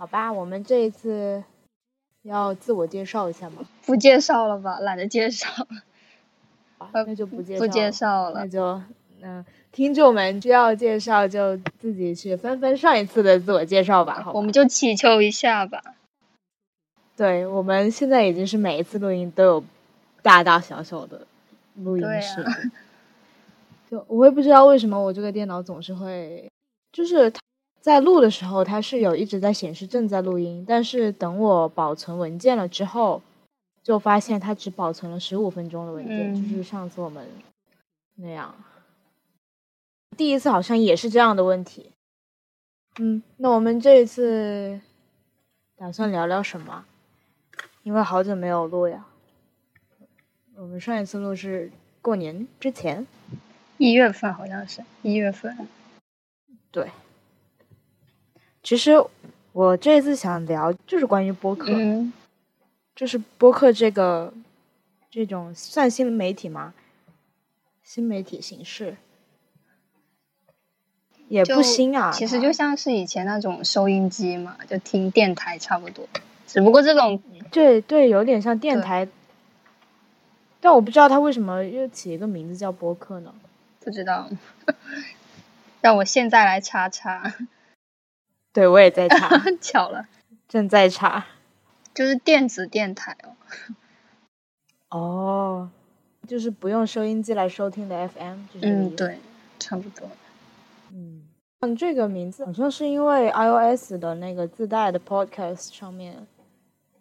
好吧，我们这一次要自我介绍一下吗？不介绍了吧，懒得介绍了。那就不介绍不介绍了，那就嗯，听众们需要介绍就自己去翻翻上一次的自我介绍吧。好，我们就祈求一下吧。对，我们现在已经是每一次录音都有大大小小的录音室。就我也不知道为什么我这个电脑总是会，就是在录的时候它是有一直在显示正在录音，但是等我保存文件了之后。就发现它只保存了十五分钟的文件，就是上次我们那样。第一次好像也是这样的问题。嗯，那我们这一次打算聊聊什么？因为好久没有录呀。我们上一次录是过年之前，一月份好像是一月份。对。其实我这次想聊就是关于播客。就是播客这个这种算新媒体吗？新媒体形式也不新啊。其实就像是以前那种收音机嘛，就听电台差不多。只不过这种对对，有点像电台。但我不知道他为什么又起一个名字叫播客呢？不知道。让我现在来查查。对，我也在查。巧了，正在查。就是电子电台哦，哦，就是不用收音机来收听的 FM，嗯，对，差不多。嗯，嗯，这个名字好像是因为 iOS 的那个自带的 Podcast 上面，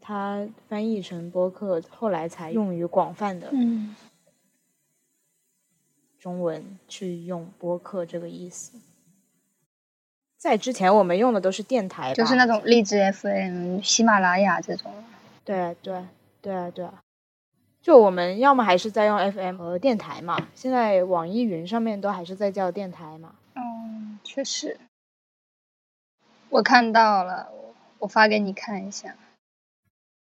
它翻译成播客，后来才用于广泛的中文去用播客这个意思。在之前，我们用的都是电台，就是那种荔枝 FM、喜马拉雅这种。对对对对，就我们要么还是在用 FM 和电台嘛。现在网易云上面都还是在叫电台嘛。嗯，确实。我看到了，我发给你看一下。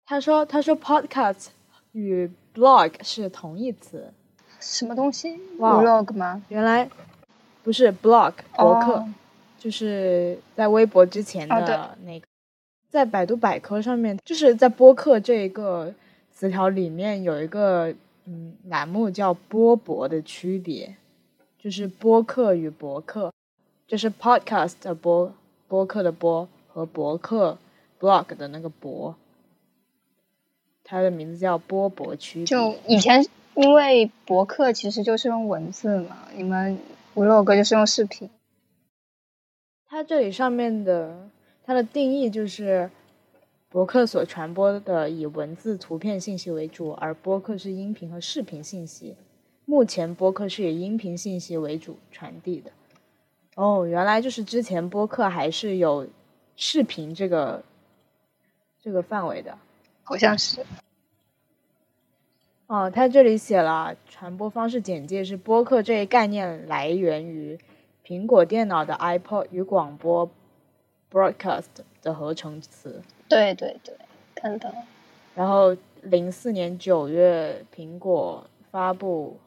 他说：“他说 Podcast 与 Blog 是同义词。”什么东西？Blog 吗？原来不是 Blog 博客。就是在微博之前的那个，在百度百科上面，就是在播客这一个词条里面有一个嗯栏目叫播博的区别，就是播客与博客，就是 podcast 的播播客的播和博客 blog 的那个博，它的名字叫播博区别。就以前因为博客其实就是用文字嘛，你们 vlog 就是用视频。它这里上面的它的定义就是，博客所传播的以文字、图片信息为主，而播客是音频和视频信息。目前播客是以音频信息为主传递的。哦，原来就是之前播客还是有视频这个这个范围的，好像是。哦，它这里写了传播方式简介是播客这一概念来源于。苹果电脑的 iPod 与广播 broadcast 的合成词。对对对，看到。然后，零四年九月，苹果发布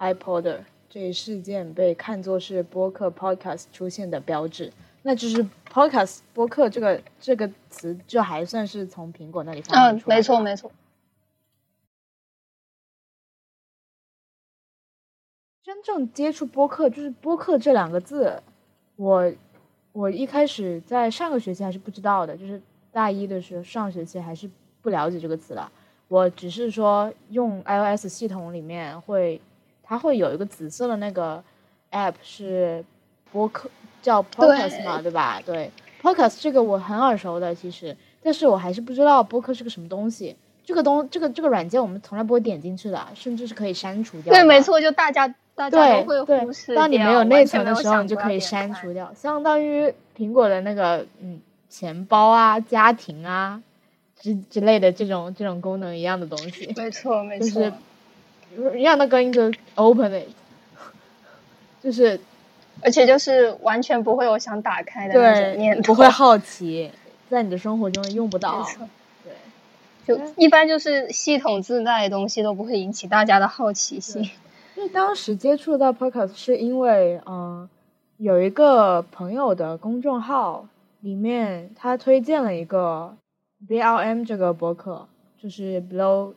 iPod 这一事件被看作是播客 podcast 出现的标志。那就是 podcast 播客这个这个词，就还算是从苹果那里发明出来的。嗯，没错没错。真正接触播客，就是播客这两个字，我我一开始在上个学期还是不知道的，就是大一的时候上学期还是不了解这个词的。我只是说用 iOS 系统里面会，它会有一个紫色的那个 app 是播客叫 Podcast 嘛，对吧？对，Podcast 这个我很耳熟的，其实，但是我还是不知道播客是个什么东西。这个东这个这个软件我们从来不会点进去的，甚至是可以删除掉。对，没错，就大家。对对，当你没有内存的时候，你就可以删除掉，相当于苹果的那个嗯钱包啊、家庭啊之之类的这种这种功能一样的东西。没错没错，就是让它跟一个 open it，就是而且就是完全不会有想打开的那种念头，不会好奇，在你的生活中用不到。对，就一般就是系统自带的东西都不会引起大家的好奇心。因为当时接触到 podcast 是因为，嗯，有一个朋友的公众号里面他推荐了一个 BLM 这个博客，就是 Below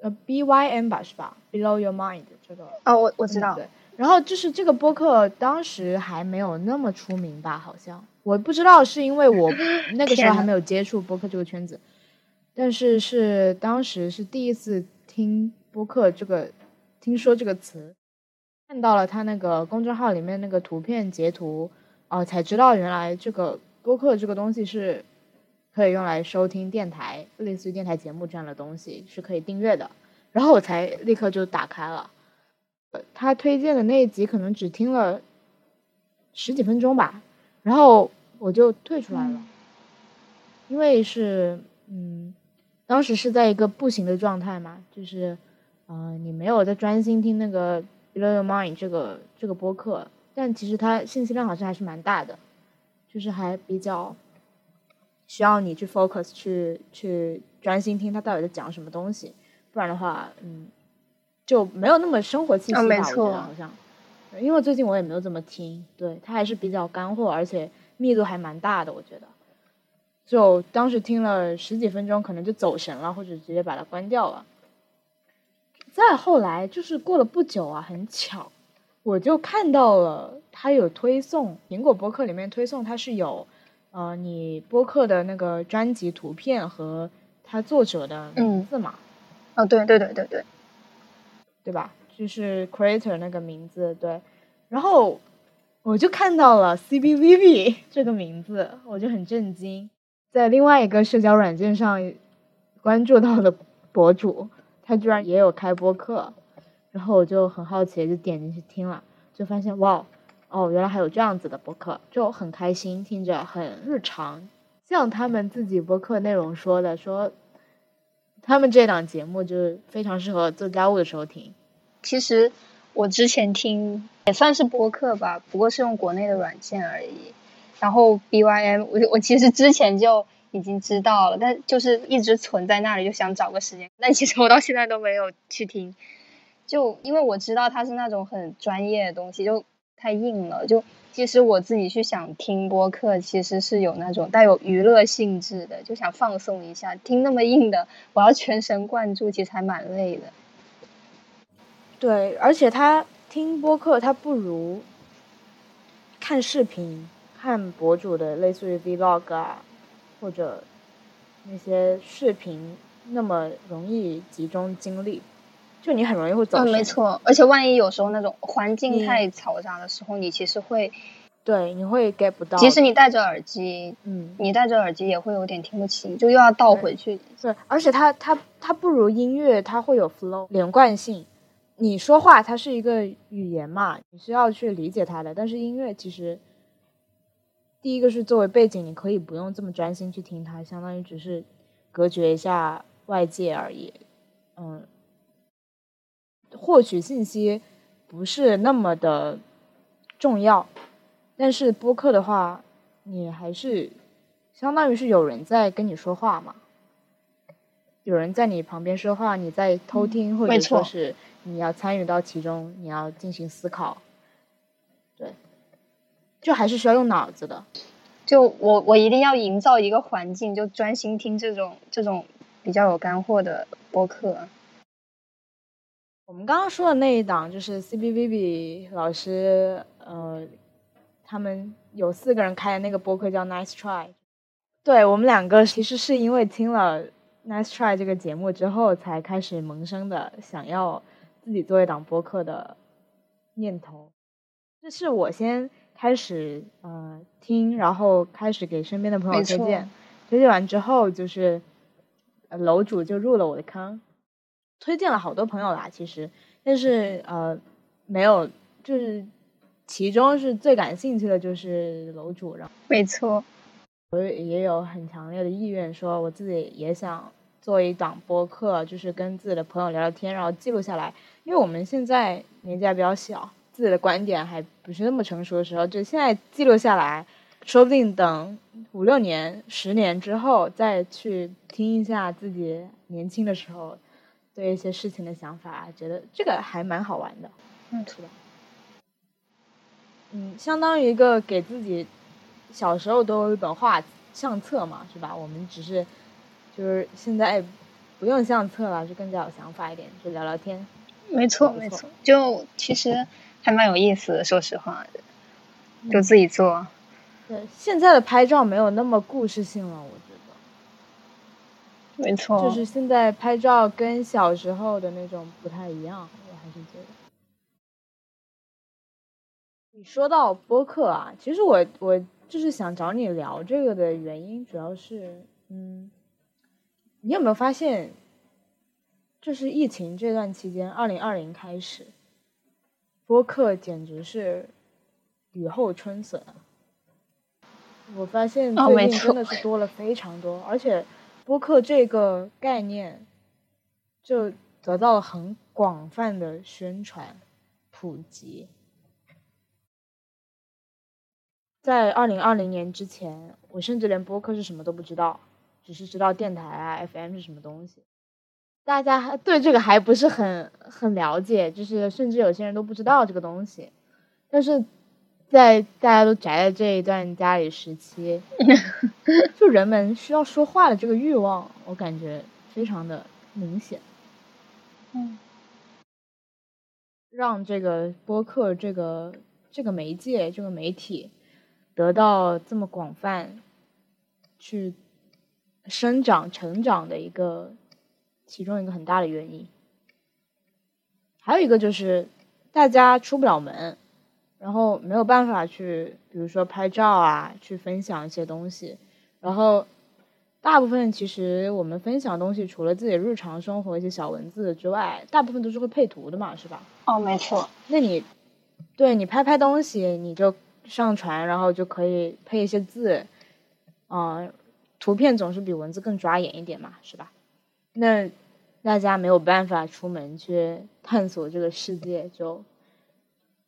呃 BYM 吧是吧？Below Your Mind 这个哦，我我知道。对，然后就是这个播客当时还没有那么出名吧？好像我不知道是因为我 那个时候还没有接触播客这个圈子，但是是当时是第一次听播客这个听说这个词，看到了他那个公众号里面那个图片截图。哦，才知道原来这个播客这个东西是可以用来收听电台，类似于电台节目这样的东西是可以订阅的。然后我才立刻就打开了，他推荐的那一集可能只听了十几分钟吧，然后我就退出来了，因为是嗯，当时是在一个步行的状态嘛，就是嗯，你没有在专心听那个 Below Your Mind 这个这个播客。但其实它信息量好像还是蛮大的，就是还比较需要你去 focus 去去专心听他到底在讲什么东西，不然的话，嗯，就没有那么生活气息吧。我觉得好像，因为最近我也没有怎么听，对它还是比较干货，而且密度还蛮大的，我觉得。就当时听了十几分钟，可能就走神了，或者直接把它关掉了。再后来就是过了不久啊，很巧。我就看到了，他有推送，苹果播客里面推送他是有，呃，你播客的那个专辑图片和他作者的名字嘛？哦，对对对对对，对吧？就是 creator 那个名字，对。然后我就看到了 CBVB 这个名字，我就很震惊。在另外一个社交软件上关注到的博主，他居然也有开播客。然后我就很好奇，就点进去听了，就发现哇，哦，原来还有这样子的播客，就很开心，听着很日常。像他们自己播客内容说的，说他们这档节目就是非常适合做家务的时候听。其实我之前听也算是播客吧，不过是用国内的软件而已。然后 BYM，我我其实之前就已经知道了，但就是一直存在那里，就想找个时间。但其实我到现在都没有去听。就因为我知道它是那种很专业的东西，就太硬了。就其实我自己去想听播客，其实是有那种带有娱乐性质的，就想放松一下。听那么硬的，我要全神贯注，其实还蛮累的。对，而且他听播客，他不如看视频、看博主的类似于 vlog 啊，或者那些视频那么容易集中精力。就你很容易会走神，没错。而且万一有时候那种环境太嘈杂的时候，你其实会，对，你会 get 不到。即使你戴着耳机，嗯，你戴着耳机也会有点听不清，就又要倒回去。对，而且它它它不如音乐，它会有 flow 连贯性。你说话它是一个语言嘛，你需要去理解它的。但是音乐其实，第一个是作为背景，你可以不用这么专心去听它，相当于只是隔绝一下外界而已。嗯。获取信息不是那么的重要，但是播客的话，你还是相当于是有人在跟你说话嘛，有人在你旁边说话，你在偷听，或者说是你要参与到其中，你要进行思考，对，就还是需要用脑子的。就我我一定要营造一个环境，就专心听这种这种比较有干货的播客。我们刚刚说的那一档就是 C B V B 老师，呃，他们有四个人开的那个播客叫 Nice Try。对我们两个其实是因为听了 Nice Try 这个节目之后，才开始萌生的想要自己做一档播客的念头。这是我先开始呃听，然后开始给身边的朋友推荐，推荐完之后就是楼主就入了我的坑。推荐了好多朋友啦，其实，但是呃，没有，就是其中是最感兴趣的就是楼主，然后没错，我也有很强烈的意愿，说我自己也想做一档播客，就是跟自己的朋友聊聊天，然后记录下来，因为我们现在年纪还比较小，自己的观点还不是那么成熟的时候，就现在记录下来，说不定等五六年、十年之后再去听一下自己年轻的时候。对一些事情的想法，觉得这个还蛮好玩的，嗯，是的，嗯，相当于一个给自己小时候都有一本画相册嘛，是吧？我们只是就是现在不用相册了，就更加有想法一点，就聊聊天。没错，没错，就其实还蛮有意思的，说实话，就自己做。对，现在的拍照没有那么故事性了，我觉得。没错。就是现在拍照跟小时候的那种不太一样，我还是觉得。你说到播客啊，其实我我就是想找你聊这个的原因，主要是，嗯，你有没有发现，就是疫情这段期间，二零二零开始，播客简直是雨后春笋。我发现最近真的是多了非常多，而且播客这个概念就得到了很广泛的宣传普及。在二零二零年之前，我甚至连播客是什么都不知道，只是知道电台啊 FM 是什么东西。大家对这个还不是很很了解，就是甚至有些人都不知道这个东西。但是在大家都宅在这一段家里时期，就人们需要说话的这个欲望，我感觉非常的明显。嗯，让这个播客这个这个媒介这个媒体。得到这么广泛去生长、成长的一个其中一个很大的原因，还有一个就是大家出不了门，然后没有办法去，比如说拍照啊，去分享一些东西，然后大部分其实我们分享东西，除了自己日常生活一些小文字之外，大部分都是会配图的嘛，是吧？哦，没错。那你对你拍拍东西，你就。上传，然后就可以配一些字，嗯，图片总是比文字更抓眼一点嘛，是吧？那大家没有办法出门去探索这个世界，就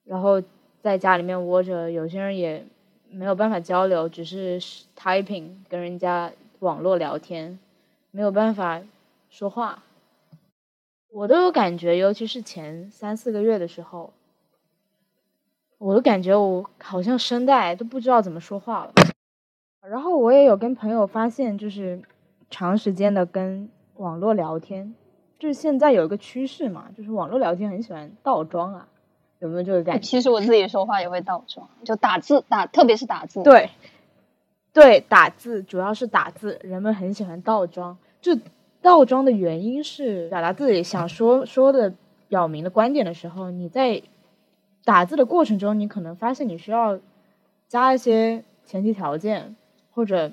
然后在家里面窝着，有些人也没有办法交流，只是 typing 跟人家网络聊天，没有办法说话。我都有感觉，尤其是前三四个月的时候。我都感觉我好像声带都不知道怎么说话了，然后我也有跟朋友发现，就是长时间的跟网络聊天，就是现在有一个趋势嘛，就是网络聊天很喜欢倒装啊，有没有这个感觉？其实我自己说话也会倒装，就打字打，特别是打字。对，对，打字主要是打字，人们很喜欢倒装。就倒装的原因是表达自己想说说的、表明的观点的时候，你在。打字的过程中，你可能发现你需要加一些前提条件，或者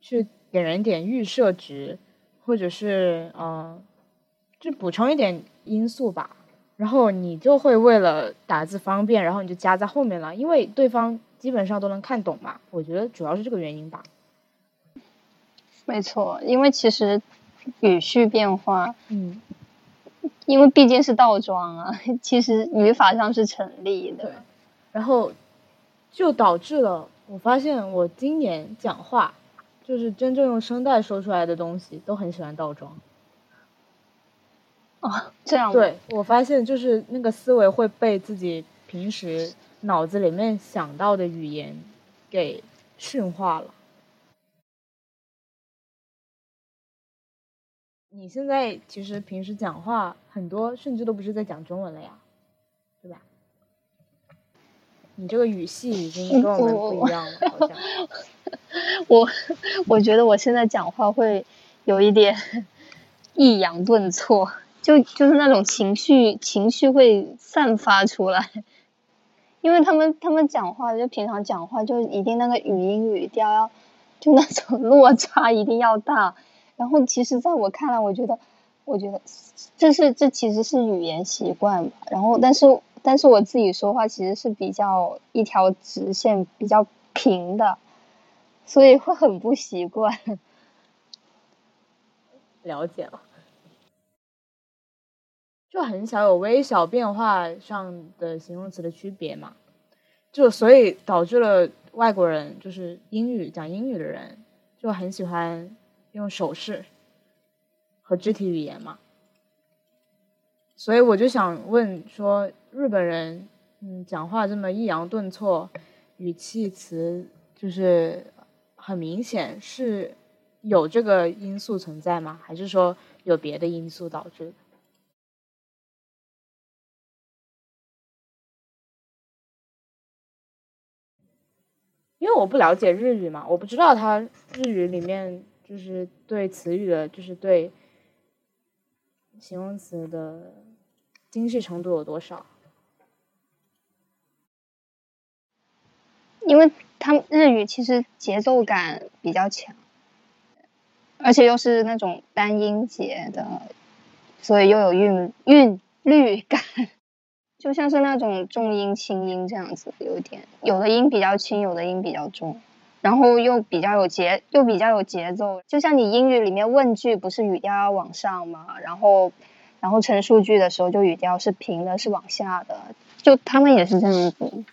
去给人点预设值，或者是嗯，就补充一点因素吧。然后你就会为了打字方便，然后你就加在后面了，因为对方基本上都能看懂嘛。我觉得主要是这个原因吧。没错，因为其实语序变化，嗯。因为毕竟是倒装啊，其实语法上是成立的。然后就导致了我发现，我今年讲话就是真正用声带说出来的东西，都很喜欢倒装。哦，这样。对，我发现就是那个思维会被自己平时脑子里面想到的语言给驯化了。你现在其实平时讲话很多，甚至都不是在讲中文了呀，对吧？你这个语系已经跟我们不一样了，好像。我我觉得我现在讲话会有一点 抑扬顿挫，就就是那种情绪情绪会散发出来，因为他们他们讲话就平常讲话就一定那个语音语调要就那种 落差一定要大。然后，其实，在我看来，我觉得，我觉得，这是这其实是语言习惯吧。然后，但是，但是我自己说话其实是比较一条直线，比较平的，所以会很不习惯。了解了，就很少有微小变化上的形容词的区别嘛？就所以导致了外国人，就是英语讲英语的人，就很喜欢。用手势和肢体语言嘛，所以我就想问说，日本人嗯讲话这么抑扬顿挫，语气词就就是很明显是有这个因素存在吗？还是说有别的因素导致的？因为我不了解日语嘛，我不知道它日语里面就是对词语的，就是对形容词的精细程度有多少。因为他们日语其实节奏感比较强，而且又是那种单音节的，所以又有韵韵律感。就像是那种重音轻音这样子，有点有的音比较轻，有的音比较重，然后又比较有节，又比较有节奏。就像你英语里面问句不是语调要往上嘛？然后，然后陈述句的时候就语调是平的，是往下的。就他们也是这样子。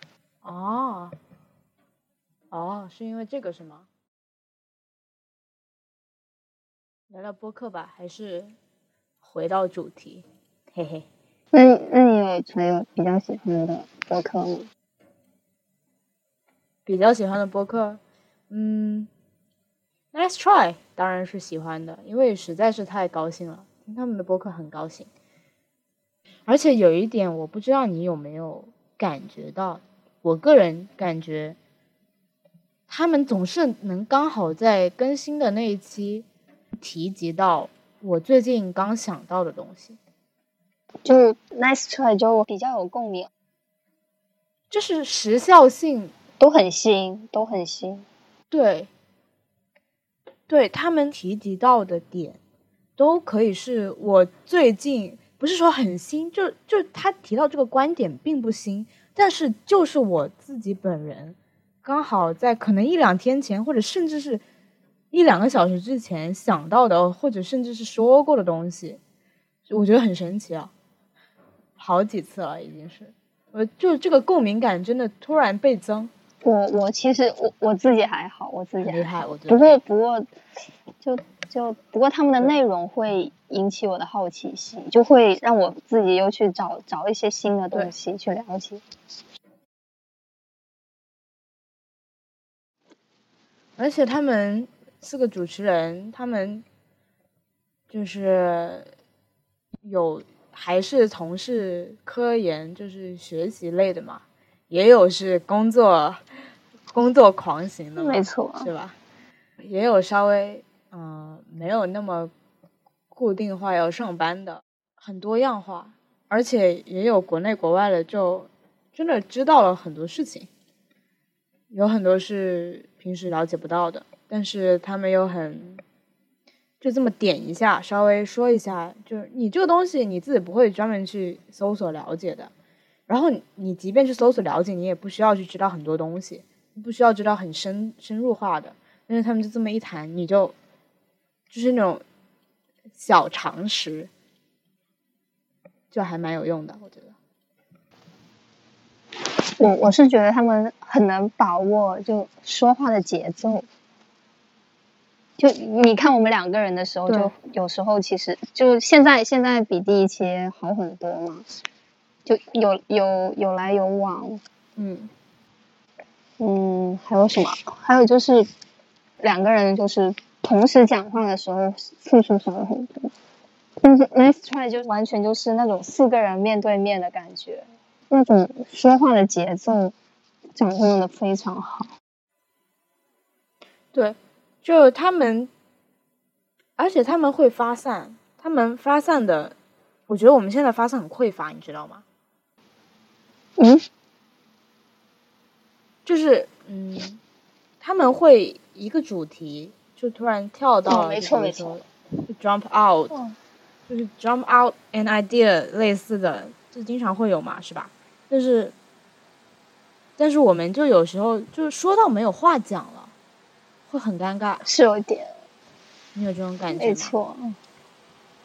哦，哦，是因为这个是吗？聊聊播客吧，还是回到主题？嘿嘿。那那你有还有比较喜欢的播客吗？比较喜欢的播客，嗯，Nice Try 当然是喜欢的，因为实在是太高兴了，听他们的播客很高兴。而且有一点，我不知道你有没有感觉到，我个人感觉，他们总是能刚好在更新的那一期提及到我最近刚想到的东西。就 nice try 就比较有共鸣，就是时效性都很新，都很新。对，对他们提及到的点，都可以是我最近不是说很新，就就他提到这个观点并不新，但是就是我自己本人刚好在可能一两天前，或者甚至是一两个小时之前想到的，或者甚至是说过的东西，我觉得很神奇啊。好几次了，已经是，我就这个共鸣感真的突然倍增。我我其实我我自己还好，我自己厉害，我不过不过就就不过他们的内容会引起我的好奇心，就会让我自己又去找找一些新的东西去了解。而且他们四个主持人，他们就是有。还是从事科研，就是学习类的嘛，也有是工作工作狂型的，没错，是吧？也有稍微嗯没有那么固定化要上班的，很多样化，而且也有国内国外的，就真的知道了很多事情，有很多是平时了解不到的，但是他们又很。就这么点一下，稍微说一下，就是你这个东西你自己不会专门去搜索了解的，然后你即便去搜索了解，你也不需要去知道很多东西，不需要知道很深深入化的，但是他们就这么一谈，你就就是那种小常识，就还蛮有用的，我觉得。我我是觉得他们很能把握就说话的节奏。就你看我们两个人的时候，就有时候其实就现在现在比第一期好很多嘛，就有有有来有往，嗯。嗯，还有什么？还有就是两个人就是同时讲话的时候次数少了很多，但是 Nice Try 就完全就是那种四个人面对面的感觉，那种说话的节奏掌控的非常好，对。就他们，而且他们会发散，他们发散的，我觉得我们现在发散很匮乏，你知道吗？嗯，就是嗯，他们会一个主题就突然跳到，没错没错，jump out，就是 jump out an idea 类似的，就经常会有嘛，是吧？但是，但是我们就有时候就是说到没有话讲了。会很尴尬，是有点，你有这种感觉没错，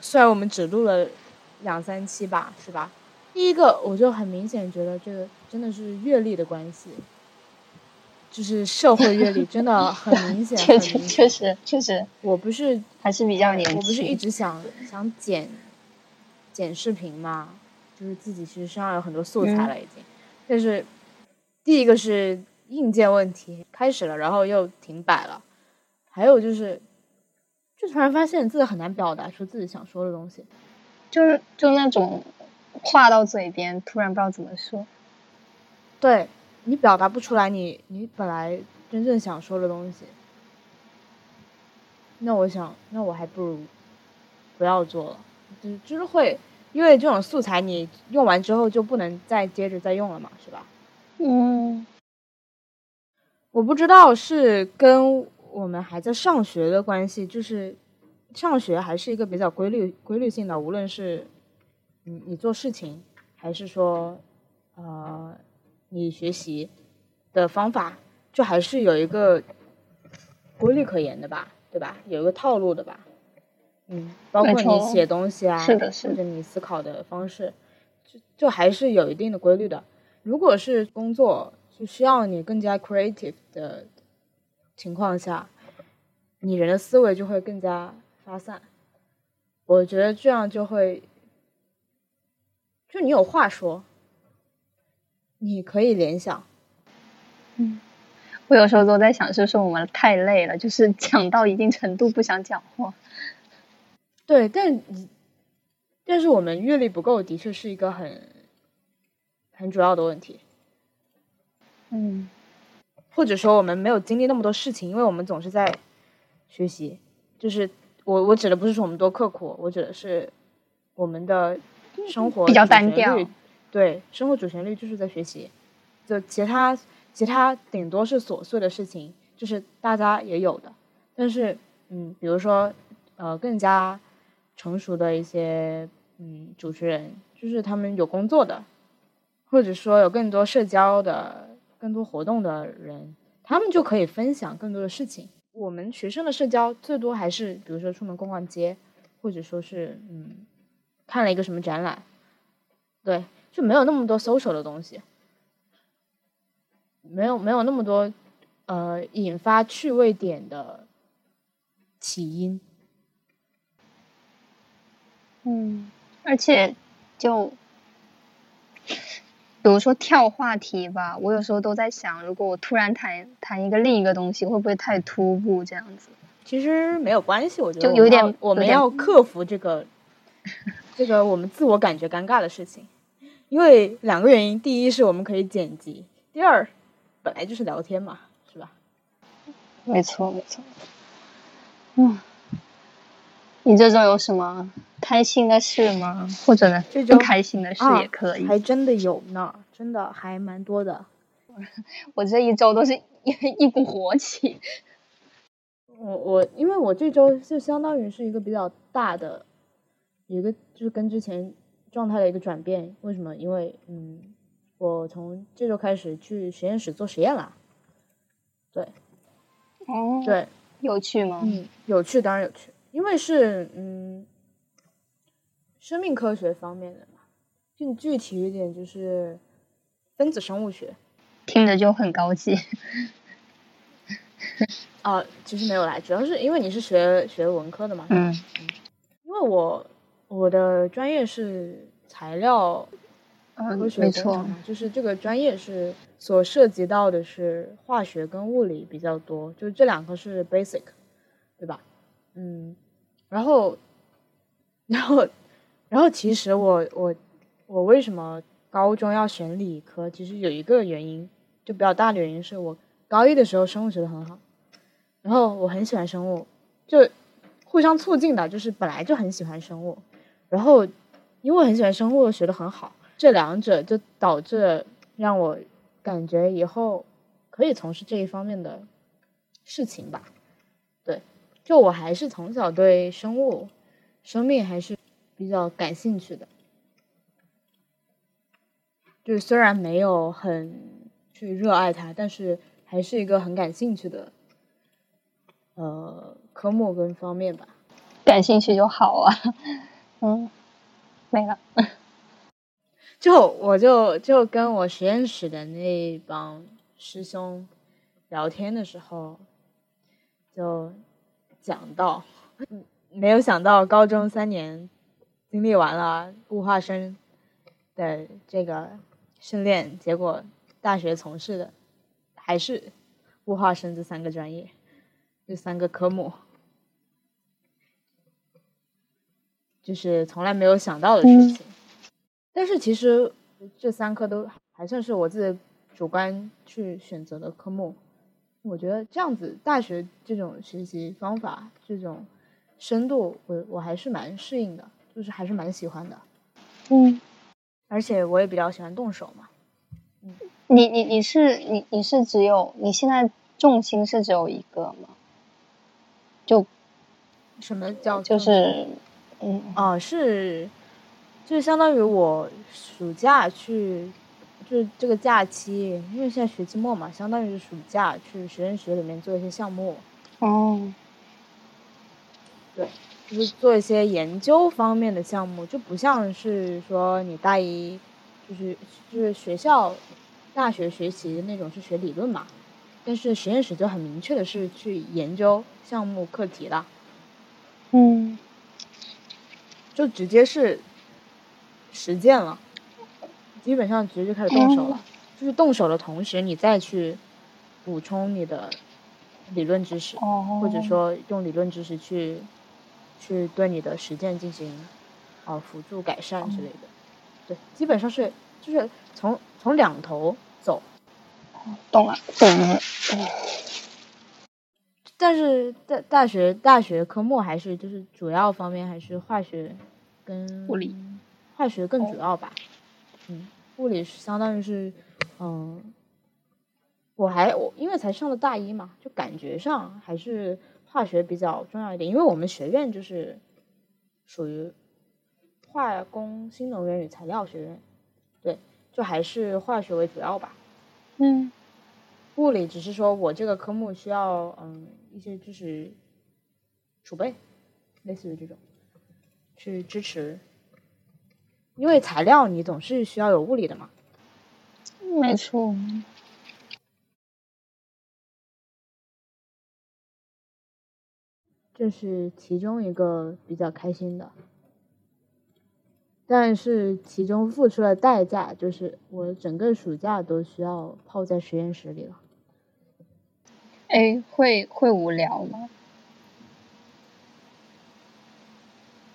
虽然我们只录了两三期吧，是吧？第一个我就很明显觉得这个真的是阅历的关系，就是社会阅历真的很明显，确实确实，我不是还是比较年轻，我不是一直想想剪剪视频嘛，就是自己其实身上有很多素材了已经，但是第一个是硬件问题开始了，然后又停摆了。还有就是，就突然发现自己很难表达出自己想说的东西，就是就那种话到嘴边，突然不知道怎么说。对你表达不出来，你你本来真正想说的东西，那我想，那我还不如不要做了，就就是会因为这种素材，你用完之后就不能再接着再用了嘛，是吧？嗯，我不知道是跟。我们还在上学的关系，就是上学还是一个比较规律、规律性的。无论是你你做事情，还是说呃你学习的方法，就还是有一个规律可言的吧，对吧？有一个套路的吧。嗯，包括你写东西啊，是的，是或者你思考的方式，就就还是有一定的规律的。如果是工作，就需要你更加 creative 的。情况下，你人的思维就会更加发散。我觉得这样就会，就你有话说，你可以联想。嗯，我有时候都在想，是不是我们太累了，就是讲到一定程度不想讲话。对，但但是我们阅历不够，的确是一个很很主要的问题。嗯。或者说我们没有经历那么多事情，因为我们总是在学习。就是我我指的不是说我们多刻苦，我指的是我们的生活比较单调。对，生活主旋律就是在学习，就其他其他顶多是琐碎的事情，就是大家也有的。但是嗯，比如说呃更加成熟的一些嗯主持人，就是他们有工作的，或者说有更多社交的。更多活动的人，他们就可以分享更多的事情。我们学生的社交最多还是，比如说出门逛逛街，或者说是嗯，看了一个什么展览，对，就没有那么多 social 的东西，没有没有那么多呃引发趣味点的起因。嗯，而且就。比如说跳话题吧，我有时候都在想，如果我突然谈谈一个另一个东西，会不会太突兀？这样子，其实没有关系，我觉得就有点，我们要克服这个 这个我们自我感觉尴尬的事情，因为两个原因：第一是我们可以剪辑，第二本来就是聊天嘛，是吧？没错，没错。嗯，你这周有什么？开心的事吗？或者呢？不开心的事也可以。还真的有呢，真的还蛮多的。我这一周都是一一股火气。我我因为我这周就相当于是一个比较大的一个，就是跟之前状态的一个转变。为什么？因为嗯，我从这周开始去实验室做实验了。对。哦。对。有趣吗？嗯，有趣，当然有趣。因为是嗯。生命科学方面的嘛，更具体一点就是分子生物学，听着就很高级。啊，其实没有来，主要是因为你是学学文科的嘛。嗯。因为我我的专业是材料科学工程嘛，就是这个专业是所涉及到的是化学跟物理比较多，就这两个是 basic，对吧？嗯，然后，然后。然后其实我我我为什么高中要选理科？其实有一个原因，就比较大的原因是我高一的时候生物学的很好，然后我很喜欢生物，就互相促进的，就是本来就很喜欢生物，然后因为很喜欢生物学的很好，这两者就导致让我感觉以后可以从事这一方面的事情吧。对，就我还是从小对生物、生命还是。比较感兴趣的，就是虽然没有很去热爱它，但是还是一个很感兴趣的，呃，科目跟方面吧。感兴趣就好啊，嗯，没了。就我就就跟我实验室的那帮师兄聊天的时候，就讲到，没有想到高中三年。经历完了物化生的这个训练，结果大学从事的还是物化生这三个专业，这三个科目，就是从来没有想到的事情。但是其实这三科都还算是我自己主观去选择的科目。我觉得这样子大学这种学习方法，这种深度，我我还是蛮适应的，就是还是蛮喜欢的。嗯，而且我也比较喜欢动手嘛。嗯你你你是你你是只有你现在重心是只有一个吗？就什么叫就是嗯哦是，就是相当于我暑假去，就是这个假期，因为现在学期末嘛，相当于是暑假去实验室里面做一些项目。哦，对，就是做一些研究方面的项目，就不像是说你大一就是就是学校。大学学习那种是学理论嘛，但是实验室就很明确的是去研究项目课题的，嗯，就直接是实践了，基本上直接就开始动手了，就是动手的同时你再去补充你的理论知识，或者说用理论知识去去对你的实践进行啊辅助改善之类的，对，基本上是就是从从两头。走，懂了，懂了。但是大大学大学科目还是就是主要方面还是化学跟物理，化学更主要吧。嗯，物理是相当于是，嗯，我还我因为才上了大一嘛，就感觉上还是化学比较重要一点，因为我们学院就是属于化工新能源与材料学院，对。就还是化学为主要吧，嗯，物理只是说我这个科目需要嗯一些知识储备，类似于这种去支持，因为材料你总是需要有物理的嘛，没错，这是其中一个比较开心的。但是其中付出的代价就是我整个暑假都需要泡在实验室里了。哎，会会无聊吗？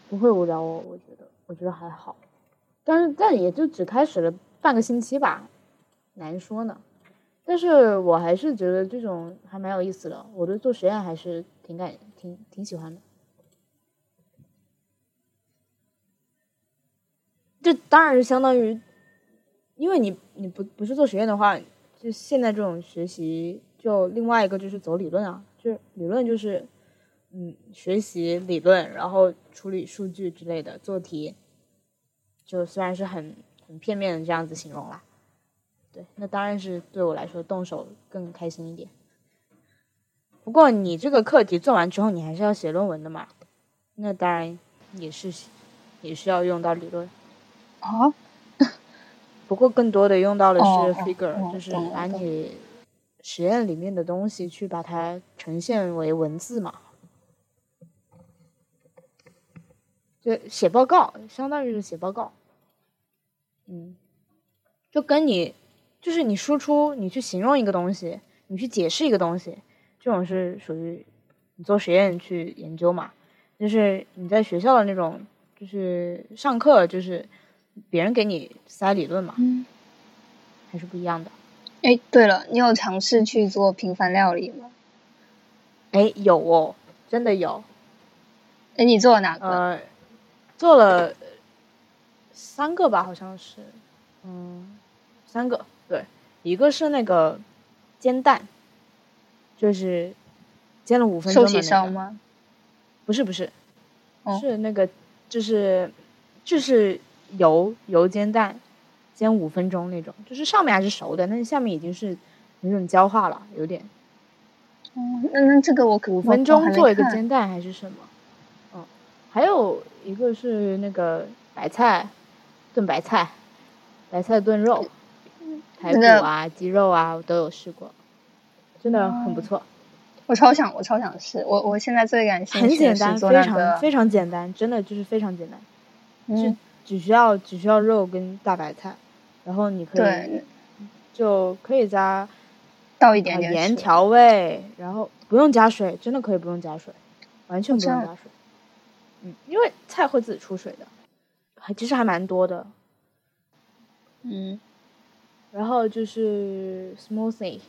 不会无聊哦，我觉得，我觉得还好。但是但也就只开始了半个星期吧，难说呢。但是我还是觉得这种还蛮有意思的，我对做实验还是挺感挺挺喜欢的。这当然是相当于，因为你你不不是做实验的话，就现在这种学习，就另外一个就是走理论啊，就是理论就是，嗯，学习理论，然后处理数据之类的，做题，就虽然是很很片面的这样子形容啦，对，那当然是对我来说动手更开心一点。不过你这个课题做完之后，你还是要写论文的嘛，那当然也是也是要用到理论。啊，不过更多的用到的是 figure，就是把你实验里面的东西去把它呈现为文字嘛，就写报告，相当于是写报告。嗯，就跟你就是你输出，你去形容一个东西，你去解释一个东西，这种是属于你做实验去研究嘛，就是你在学校的那种，就是上课就是。别人给你塞理论嘛，还是不一样的。哎，对了，你有尝试去做平凡料理吗？哎，有哦，真的有。哎，你做了哪个？呃，做了三个吧，好像是。嗯，三个，对，一个是那个煎蛋，就是煎了五分钟的那个吗？不是不是，是那个，就是就是。油油煎蛋，煎五分钟那种，就是上面还是熟的，但是下面已经是有种焦化了，有点。哦，那那这个我五分钟做一个煎蛋还是什么？嗯，还有一个是那个白菜炖白菜，白菜炖肉，排骨啊、鸡肉啊，我都有试过，真的很不错。我超想，我超想试，我我现在最感兴趣很简单，非常非常简单，真的就是非常简单。嗯。只需要只需要肉跟大白菜，然后你可以就可以加倒一点点盐调味，然后不用加水，真的可以不用加水，完全不用加水。嗯，因为菜会自己出水的，还其实还蛮多的。嗯，然后就是 smoothie，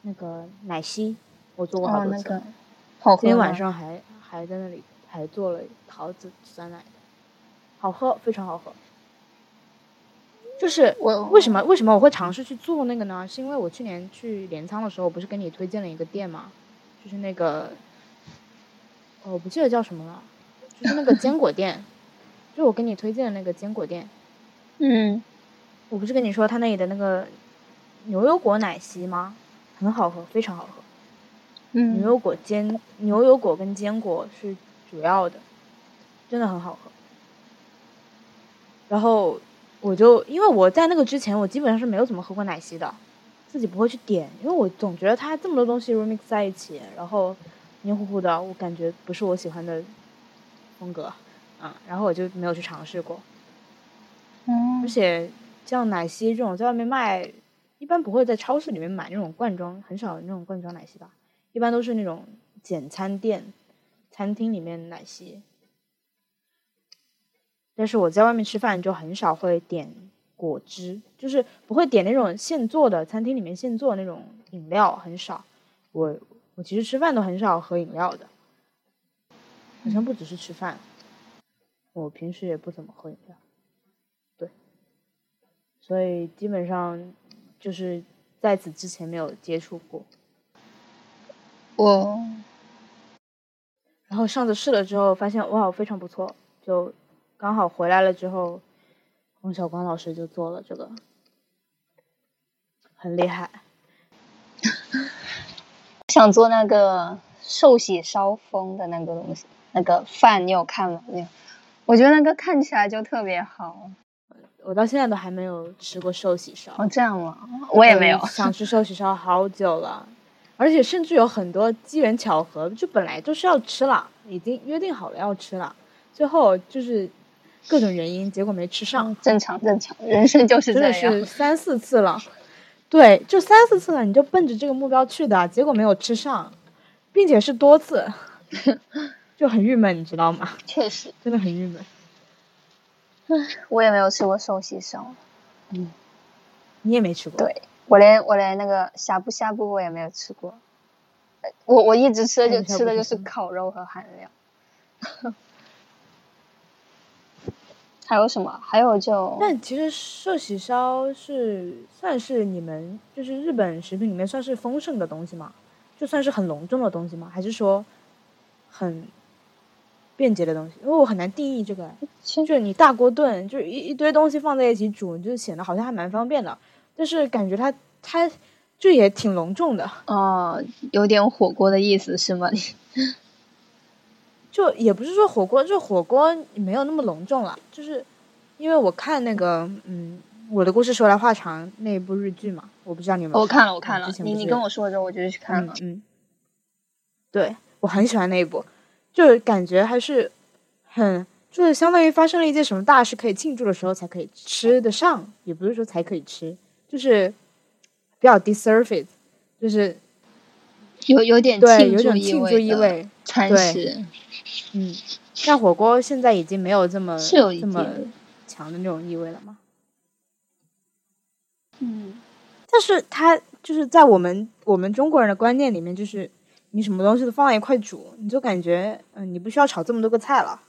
那个奶昔，我做过好多次。今天晚上还还在那里还做了桃子酸奶的，好喝，非常好喝。就是我为什么为什么我会尝试去做那个呢？是因为我去年去镰仓的时候，不是给你推荐了一个店嘛？就是那个，我不记得叫什么了，就是那个坚果店，就我给你推荐的那个坚果店。嗯，我不是跟你说他那里的那个牛油果奶昔吗？很好喝，非常好喝。嗯，牛油果坚牛油果跟坚果是主要的，真的很好喝。然后。我就因为我在那个之前，我基本上是没有怎么喝过奶昔的，自己不会去点，因为我总觉得它这么多东西 remix 在一起，然后黏糊糊的，我感觉不是我喜欢的风格，嗯，然后我就没有去尝试过。嗯，而且像奶昔这种在外面卖，一般不会在超市里面买那种罐装，很少那种罐装奶昔吧，一般都是那种简餐店、餐厅里面奶昔。但是我在外面吃饭就很少会点果汁，就是不会点那种现做的餐厅里面现做那种饮料，很少。我我其实吃饭都很少喝饮料的，好像不只是吃饭，我平时也不怎么喝饮料。对，所以基本上就是在此之前没有接触过。我，然后上次试了之后发现哇非常不错，就。刚好回来了之后，洪小光老师就做了这个，很厉害。想做那个寿喜烧风的那个东西，那个饭你有看吗？那我觉得那个看起来就特别好。我到现在都还没有吃过寿喜烧。哦，这样吗？我也没有。想吃寿喜烧好久了，而且甚至有很多机缘巧合，就本来就是要吃了，已经约定好了要吃了，最后就是。各种原因，结果没吃上。正常，正常，人生就是真的是三四次了，对，就三四次了，你就奔着这个目标去的，结果没有吃上，并且是多次，就很郁闷，你知道吗？确实，真的很郁闷。我也没有吃过寿喜烧，嗯，你也没吃过？对，我连我连那个呷哺呷哺我也没有吃过，我我一直吃的就吃的就是烤肉和韩料。还有什么？还有就……但其实寿喜烧是算是你们就是日本食品里面算是丰盛的东西吗？就算是很隆重的东西吗？还是说很便捷的东西？因为我很难定义这个。就是你大锅炖，就是一一堆东西放在一起煮，就显得好像还蛮方便的。但是感觉它它就也挺隆重的。哦，有点火锅的意思是吗？就也不是说火锅，就火锅没有那么隆重了。就是因为我看那个，嗯，我的故事说来话长那一部日剧嘛，我不知道你们。我看了，我看了。你你跟我说之后，我就去看了。嗯，对我很喜欢那一部，就是感觉还是很，就是相当于发生了一件什么大事可以庆祝的时候才可以吃得上，也不是说才可以吃，就是比较 deserve it，就是有有点对，有点庆祝意味。餐食，嗯，但火锅现在已经没有这么这么强的那种意味了吗？嗯，但是它就是在我们我们中国人的观念里面，就是你什么东西都放在一块煮，你就感觉嗯，你不需要炒这么多个菜了，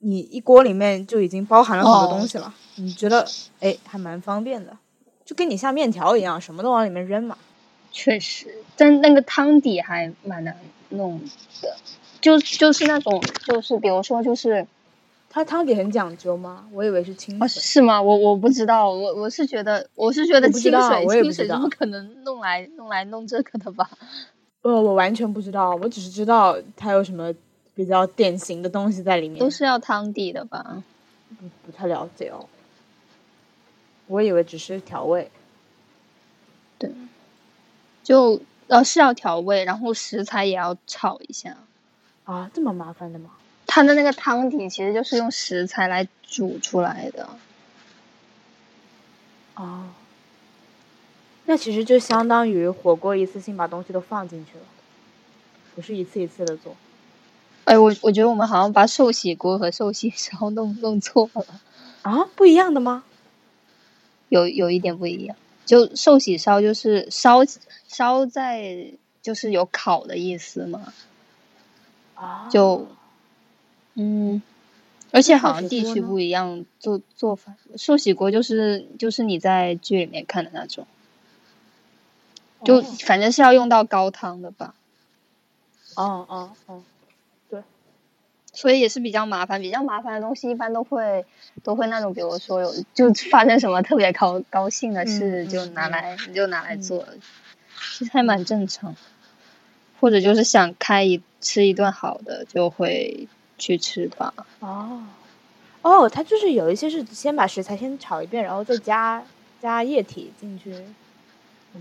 你一锅里面就已经包含了很多东西了，你觉得哎还蛮方便的，就跟你下面条一样，什么都往里面扔嘛。确实，但那个汤底还蛮难。弄的，就就是那种，就是比如说，就是它汤底很讲究吗？我以为是清水，是吗？我我不知道，我我是觉得，我是觉得清水清水怎么可能弄来弄来弄这个的吧？呃，我完全不知道，我只是知道它有什么比较典型的东西在里面，都是要汤底的吧？不不太了解哦，我以为只是调味，对，就。呃，是要调味，然后食材也要炒一下，啊，这么麻烦的吗？它的那个汤底其实就是用食材来煮出来的，哦，那其实就相当于火锅一次性把东西都放进去了，不是一次一次的做。哎，我我觉得我们好像把寿喜锅和寿喜烧弄弄错了。啊，不一样的吗？有有一点不一样，就寿喜烧就是烧烧在就是有烤的意思嘛。啊，就嗯，而且好像地区不一样，做做法。寿喜锅就是就是你在剧里面看的那种，就反正是要用到高汤的吧。哦哦哦。对所以也是比较麻烦，比较麻烦的东西一般都会都会那种，比如说有就发生什么特别高高兴的事，就拿来你就拿来做，其实还蛮正常。或者就是想开一吃一顿好的，就会去吃吧。哦哦，它就是有一些是先把食材先炒一遍，然后再加加液体进去，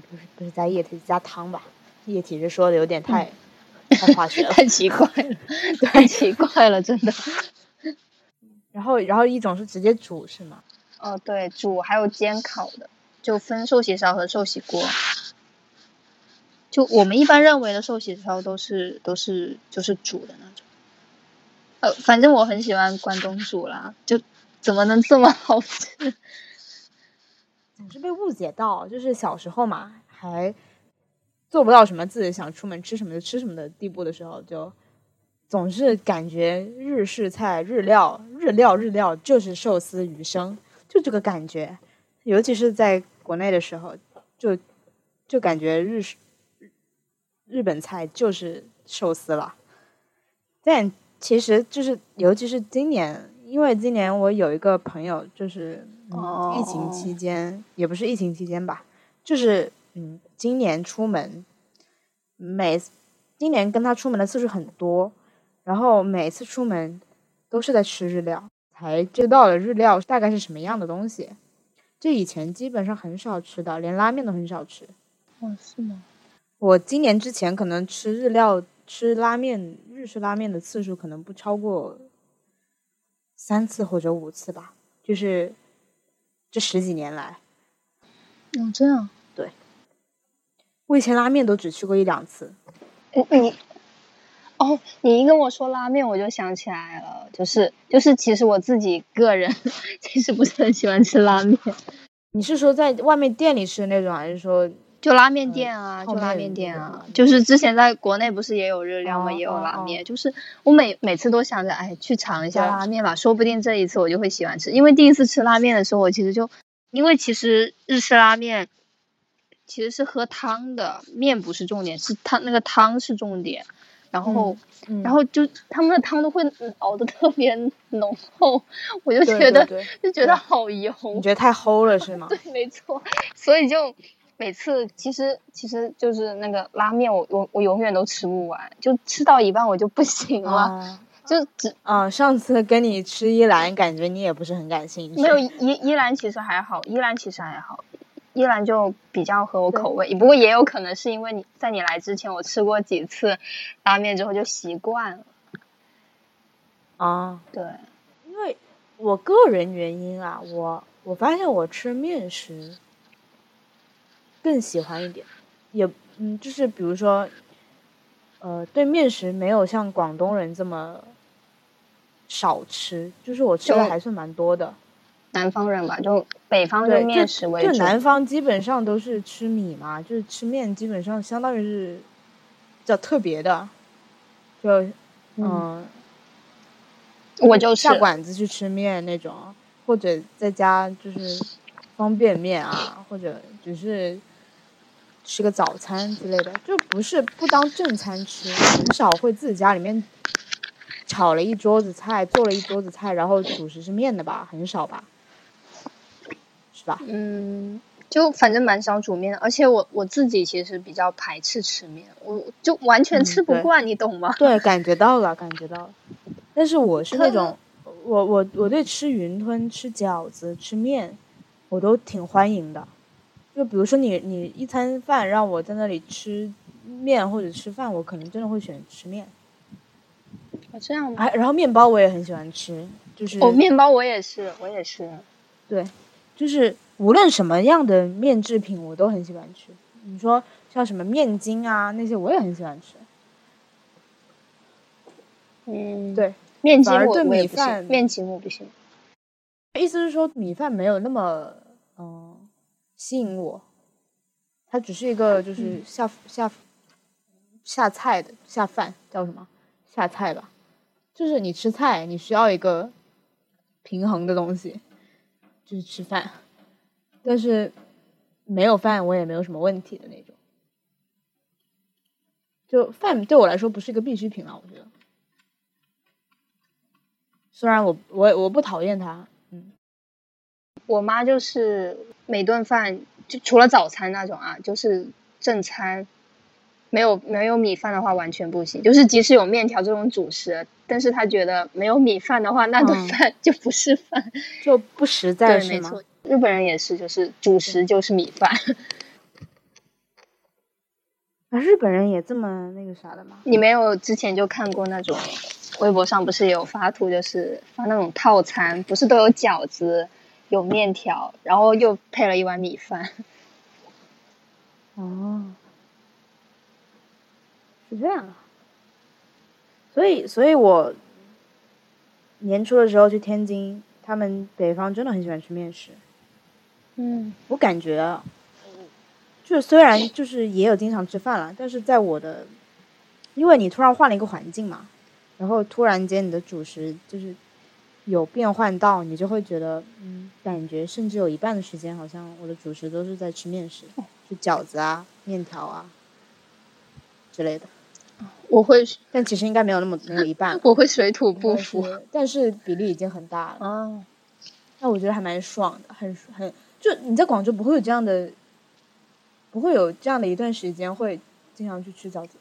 不是不是加液体加汤吧？液体是说的有点太。太化学了，太奇怪了，太奇怪了，真的。然后，然后一种是直接煮，是吗？哦，对，煮还有煎烤的，就分寿喜烧和寿喜锅。就我们一般认为的寿喜烧都是都是就是煮的那种。呃，反正我很喜欢关东煮啦，就怎么能这么好吃？总是被误解到，就是小时候嘛，还。做不到什么自己想出门吃什么就吃什么的地步的时候，就总是感觉日式菜、日料、日料、日料就是寿司、鱼生，就这个感觉。尤其是在国内的时候，就就感觉日式日本菜就是寿司了。但其实就是，尤其是今年，因为今年我有一个朋友，就是疫情期间，也不是疫情期间吧，就是嗯。今年出门，每今年跟他出门的次数很多，然后每次出门都是在吃日料，才知道了日料大概是什么样的东西。就以前基本上很少吃的，连拉面都很少吃。哦，是吗？我今年之前可能吃日料、吃拉面、日式拉面的次数可能不超过三次或者五次吧，就是这十几年来。哦，这样。对我以前拉面都只去过一两次。你，哦，你一跟我说拉面，我就想起来了，就是就是，其实我自己个人其实不是很喜欢吃拉面。你是说在外面店里吃的那种，还是说就拉面店啊？就拉面店啊？就是之前在国内不是也有日料吗？也有拉面。就是我每每次都想着，哎，去尝一下拉面吧，说不定这一次我就会喜欢吃。因为第一次吃拉面的时候，我其实就因为其实日式拉面。其实是喝汤的，面不是重点，是汤那个汤是重点。然后，然后就他们的汤都会熬的特别浓厚，我就觉得就觉得好油。你觉得太齁了是吗？对，没错。所以就每次其实其实就是那个拉面，我我我永远都吃不完，就吃到一半我就不行了，就只啊。上次跟你吃依兰，感觉你也不是很感兴趣。没有依依兰其实还好，依兰其实还好。依兰就比较合我口味，不过也有可能是因为你在你来之前我吃过几次拉面之后就习惯了。啊，对，因为我个人原因啊，我我发现我吃面食更喜欢一点，也嗯，就是比如说，呃，对面食没有像广东人这么少吃，就是我吃的还算蛮多的。南方人吧，就北方就面食为主。就南方基本上都是吃米嘛，就是吃面，基本上相当于是比较特别的。就嗯，我就下馆子去吃面那种，或者在家就是方便面啊，或者只是吃个早餐之类的，就不是不当正餐吃，很少会自己家里面炒了一桌子菜，做了一桌子菜，然后主食是面的吧，很少吧。是吧嗯，就反正蛮少煮面的，而且我我自己其实比较排斥吃面，我就完全吃不惯，你懂吗？对，感觉到了，感觉到了。但是我是那种，我我我对吃云吞、吃饺子、吃面，我都挺欢迎的。就比如说你你一餐饭让我在那里吃面或者吃饭，我可能真的会选吃面。哦，这样吗？还然后面包我也很喜欢吃，就是哦，面包我也是，我也是，对。就是无论什么样的面制品，我都很喜欢吃。你说像什么面筋啊那些，我也很喜欢吃。嗯，对，面筋我也不行米饭面筋我不行。意思是说米饭没有那么嗯、吸引我，它只是一个就是下、下下菜的下饭叫什么？下菜吧，就是你吃菜你需要一个平衡的东西，就是吃饭，但是没有饭我也没有什么问题的那种，就饭对我来说不是一个必需品了，我觉得。虽然我我我不讨厌它，嗯，我妈就是每顿饭就除了早餐那种啊，就是正餐，没有没有米饭的话完全不行。就是即使有面条这种主食，但是他觉得没有米饭的话，那顿嗯饭 就不是饭。就不实在对，是吗？没错，日本人也是，就是主食就是米饭。啊，日本人也这么那个啥的吗？你没有之前就看过那种微博上不是有发图，就是发那种套餐，不是都有饺子、有面条，然后又配了一碗米饭。哦，是这样啊。所以，所以我年初的时候去天津，他们北方真的很喜欢吃面食。嗯我感觉啊，就是虽然就是也有经常吃饭了，但是在我的，因为你突然换了一个环境嘛，然后突然间你的主食就是有变换到，你就会觉得，嗯，感觉甚至有一半的时间好像我的主食都是在吃面食，就饺子啊、面条啊之类的。我会但其实应该没有那么没有一半，我会水土不服。但是比例已经很大了。啊，那我觉得还蛮爽的，很很就你在广州不会有这样的，不会有这样的一段时间会经常去吃饺子。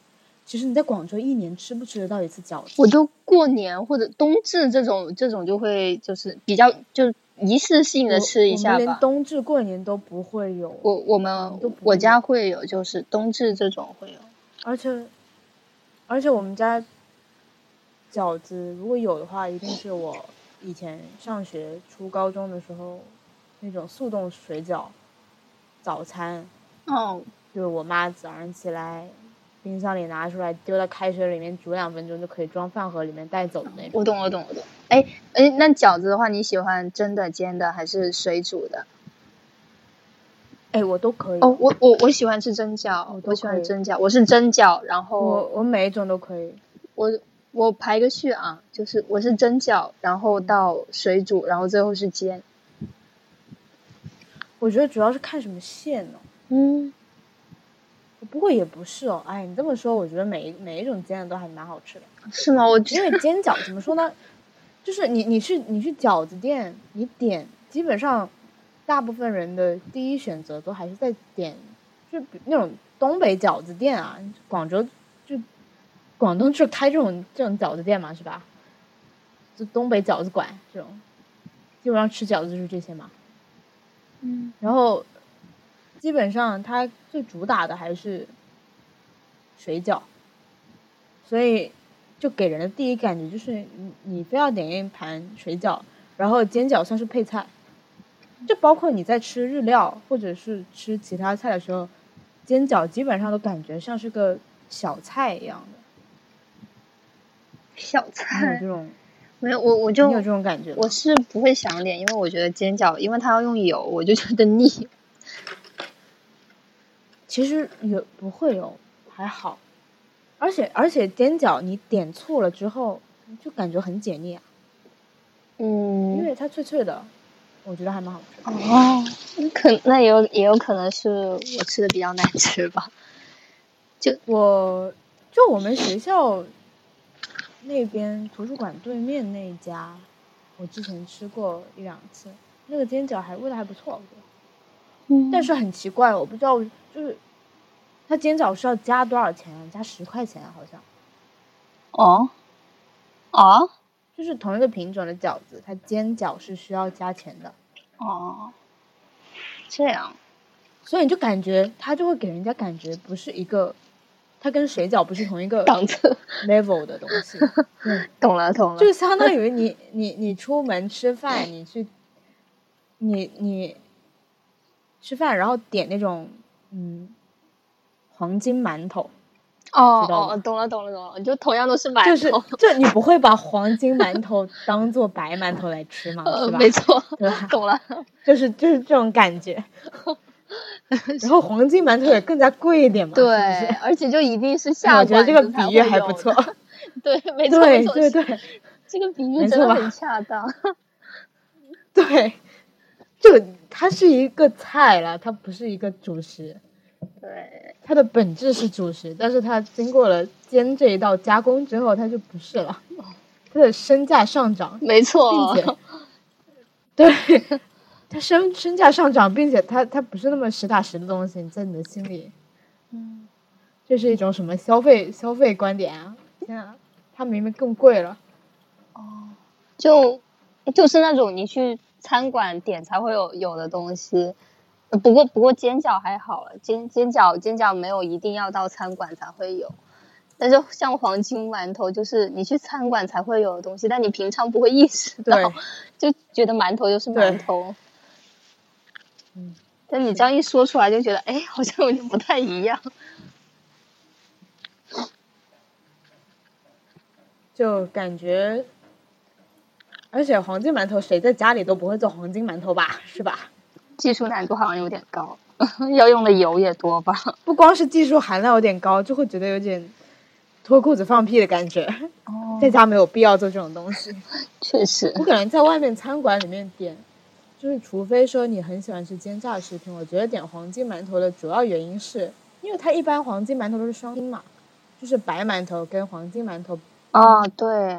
其实你在广州一年吃不吃得到一次饺子？我都过年或者冬至这种这种就会就是比较就仪式性的吃一我们连。冬至过年都不会有，我我们都我家会有，就是冬至这种会有。而且而且我们家饺子如果有的话，一定是我以前上学初高中的时候那种速冻水饺早餐。哦，就是我妈早上起来，冰箱里拿出来，丢到开水里面煮两分钟就可以装饭盒里面带走的那种。我懂，我懂，我懂。哎哎，那饺子的话，你喜欢蒸的、煎的还是水煮的？哎，我都可以。哦，我我我喜欢吃蒸饺我，我喜欢蒸饺，我是蒸饺，然后我我每一种都可以。我我排个序啊，就是我是蒸饺，然后到水煮，然后最后是煎。我觉得主要是看什么馅呢、嗯，不过也不是哦，哎，你这么说，我觉得每一每一种煎的都还蛮好吃的。是吗？我因为煎饺怎么说呢？就是你你去你去饺子店，你点基本上大部分人的第一选择都还是在点，就比那种东北饺子店啊，广州就广东就开这种这种饺子店嘛，是吧？就东北饺子馆这种，基本上吃饺子就是这些嘛。嗯然后基本上它最主打的还是水饺，所以就给人的第一感觉就是你你非要点一盘水饺，然后煎饺算是配菜，就包括你在吃日料或者是吃其他菜的时候，煎饺基本上都感觉像是个小菜一样的。小菜这种 没有，我我就你有这种感觉？我是不会想点，因为我觉得煎饺，因为它要用油，我就觉得腻。其实有不会有，还好，而且而且煎饺你点错了之后，就感觉很解腻啊，嗯因嗯，为它脆脆的，我觉得还蛮好吃的。哦，可那也有也有可能是我吃的比较难吃吧。就我就我们学校那边图书馆对面那一家，我之前吃过一两次，那个煎饺还味道还不错，我觉得。嗯但是很奇怪，我不知道，就是它煎饺是要加多少钱啊？加十块钱啊好像。哦哦就是同一个品种的饺子，它煎饺是需要加钱的，哦，这样所以你就感觉它就会给人家感觉不是一个，它跟水饺不是同一个档次，level 的东西，嗯，懂了懂了。就相当于你你你出门吃饭，你去，你你吃饭，然后点那种嗯黄金馒头。哦哦，懂了懂了懂了，就同样都是馒头，就是就你不会把黄金馒头当做白馒头来吃吗？是吧？没错，对吧？懂了，就是就是这种感觉。然后黄金馒头也更加贵一点嘛，对，而且就一定是下我觉得这个比喻还不 错。对，没错，对对对，这个比喻真的很恰当。对，就它是一个菜了，它不是一个主食。对，它的本质是主食，但是它经过了煎这一道加工之后，它就不是了。它的身价上涨，没错，并且，对，它身身价上涨，并且它它不是那么实打实的东西，在你的心里，嗯，这是一种什么消费消费观点啊？天啊，它明明更贵了。哦，就就是那种你去餐馆点才会有有的东西。不过，不过煎饺还好了，煎煎饺煎饺没有一定要到餐馆才会有，但是像黄金馒头，就是你去餐馆才会有的东西，但你平常不会意识到，就觉得馒头就是馒头。嗯，但你这样一说出来，就觉得哎，好像有点不太一样。就感觉，而且黄金馒头谁在家里都不会做黄金馒头吧，是吧？技术难度好像有点高，要用的油也多吧？不光是技术含量有点高，就会觉得有点脱裤子放屁的感觉。哦，在家没有必要做这种东西。确实，我可能在外面餐馆里面点，就是除非说你很喜欢吃煎炸食品，我觉得点黄金馒头的主要原因是，因为它一般黄金馒头都是双拼嘛，就是白馒头跟黄金馒头。哦，对，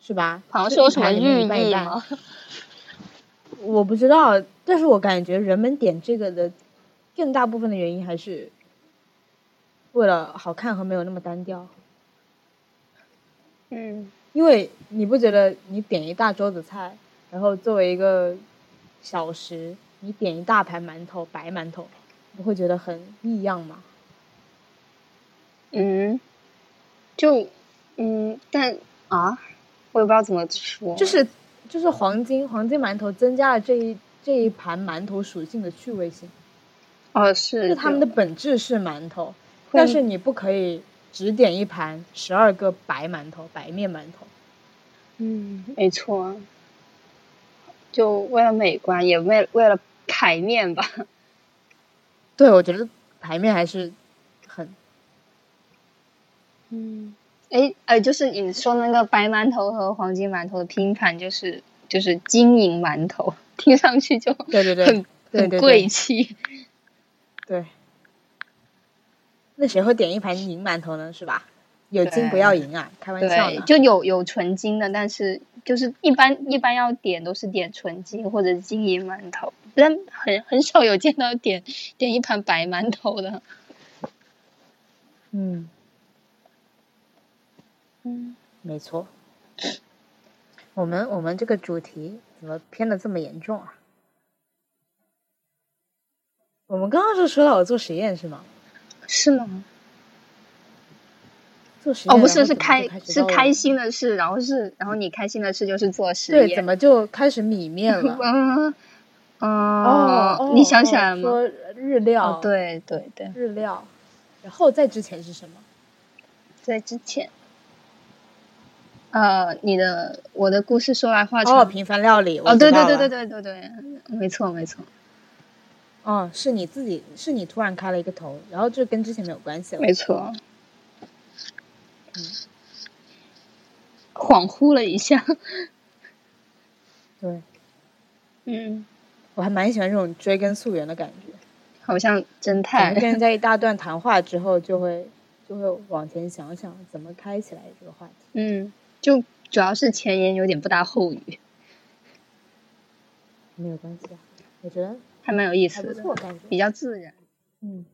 是吧？好像是有什么寓意吗？我不知道，但是我感觉人们点这个的更大部分的原因还是为了好看和没有那么单调。嗯，因为你不觉得你点一大桌子菜，然后作为一个小食，你点一大盘馒头，白馒头，不会觉得很异样吗？嗯，就嗯，但啊，我也不知道怎么说，就是。就是黄金黄金馒头增加了这一这一盘馒头属性的趣味性，哦是，就他们的本质是馒头，但是你不可以只点一盘十二个白馒头白面馒头，嗯，没错，就为了美观，也为为了排面吧，对，我觉得排面还是很，嗯。哎，呃，就是你说那个白馒头和黄金馒头的拼盘，就是就是金银馒头，听上去就对对对，很很贵气。对，那谁会点一盘银馒头呢？是吧？有金不要银啊，开玩笑的。就有有纯金的，但是就是一般一般要点都是点纯金或者金银馒头，但很很少有见到点点一盘白馒头的。嗯。嗯，没错。我们我们这个主题怎么偏的这么严重啊？我们刚刚是说到我做实验是吗？是吗？做实验哦，不是，是开是开心的事，然后是然后你开心的事就是做实验，对，怎么就开始米面了？嗯哦，你想起来吗？说日料，对对对，日料。然后在之前是什么？在之前。呃，你的我的故事说来话长。哦，平凡料理。哦，对对对对对对对，没错没错。哦，是你自己，是你突然开了一个头，然后这跟之前没有关系了。没错。嗯。恍惚了一下。对。嗯。我还蛮喜欢这种追根溯源的感觉。好像侦探。跟人家一大段谈话之后，就会就会往前想想怎么开起来这个话题。嗯。就主要是前言有点不搭后语，没有关系啊，我觉得还蛮有意思的，感觉比较自然。嗯，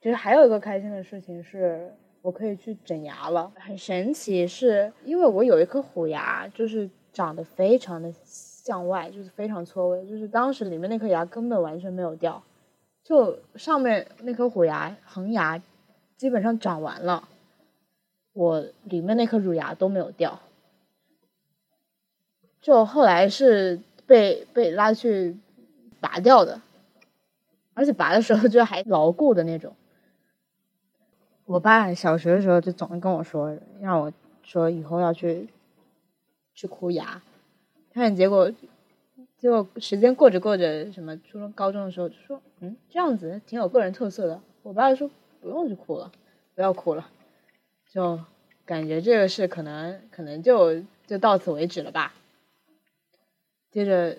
其实还有一个开心的事情是，我可以去整牙了，很神奇，是因为我有一颗虎牙，就是长得非常的向外，就是非常错位，就是当时里面那颗牙根本完全没有掉。就上面那颗虎牙恒牙基本上长完了，我里面那颗乳牙都没有掉，就后来是被被拉去拔掉的，而且拔的时候 就还牢固的那种。我爸小学的时候就总是跟我说，让我说以后要去去箍牙，但结果结果时间过着过着，什么初中高中的时候就说，嗯，这样子挺有个人特色的。我爸说不用去哭了，不要哭了，就感觉这个事可能可能就就到此为止了吧。接着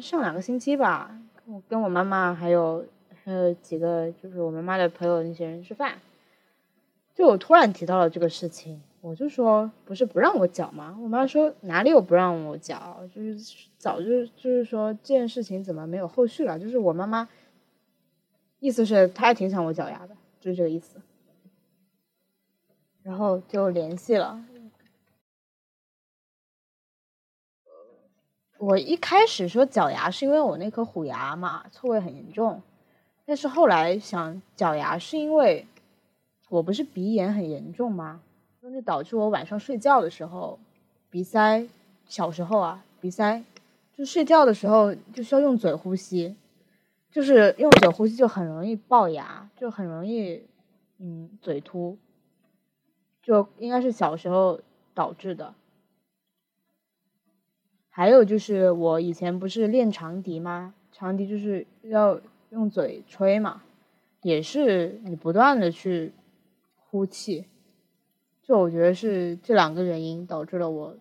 上两个星期吧，我跟我妈妈还有。还有几个就是我妈妈的朋友那些人吃饭，就我突然提到了这个事情，我就说不是不让我缴吗？我妈说哪里有不让我缴，就是早就就是说这件事情怎么没有后续了？就是我妈妈意思是她还挺想我缴牙的，就是这个意思。然后就联系了，我一开始说缴牙是因为我那颗虎牙嘛，错位很严重。但是后来想矫牙，是因为我不是鼻炎很严重吗？那就导致我晚上睡觉的时候鼻塞。小时候啊，鼻塞，就睡觉的时候就需要用嘴呼吸，就是用嘴呼吸就很容易龅牙，就很容易嗯嘴凸，就应该是小时候导致的。还有就是我以前不是练长笛吗？长笛就是要。用嘴吹嘛，也是你不断的去呼气，就我觉得是这两个原因导致了我，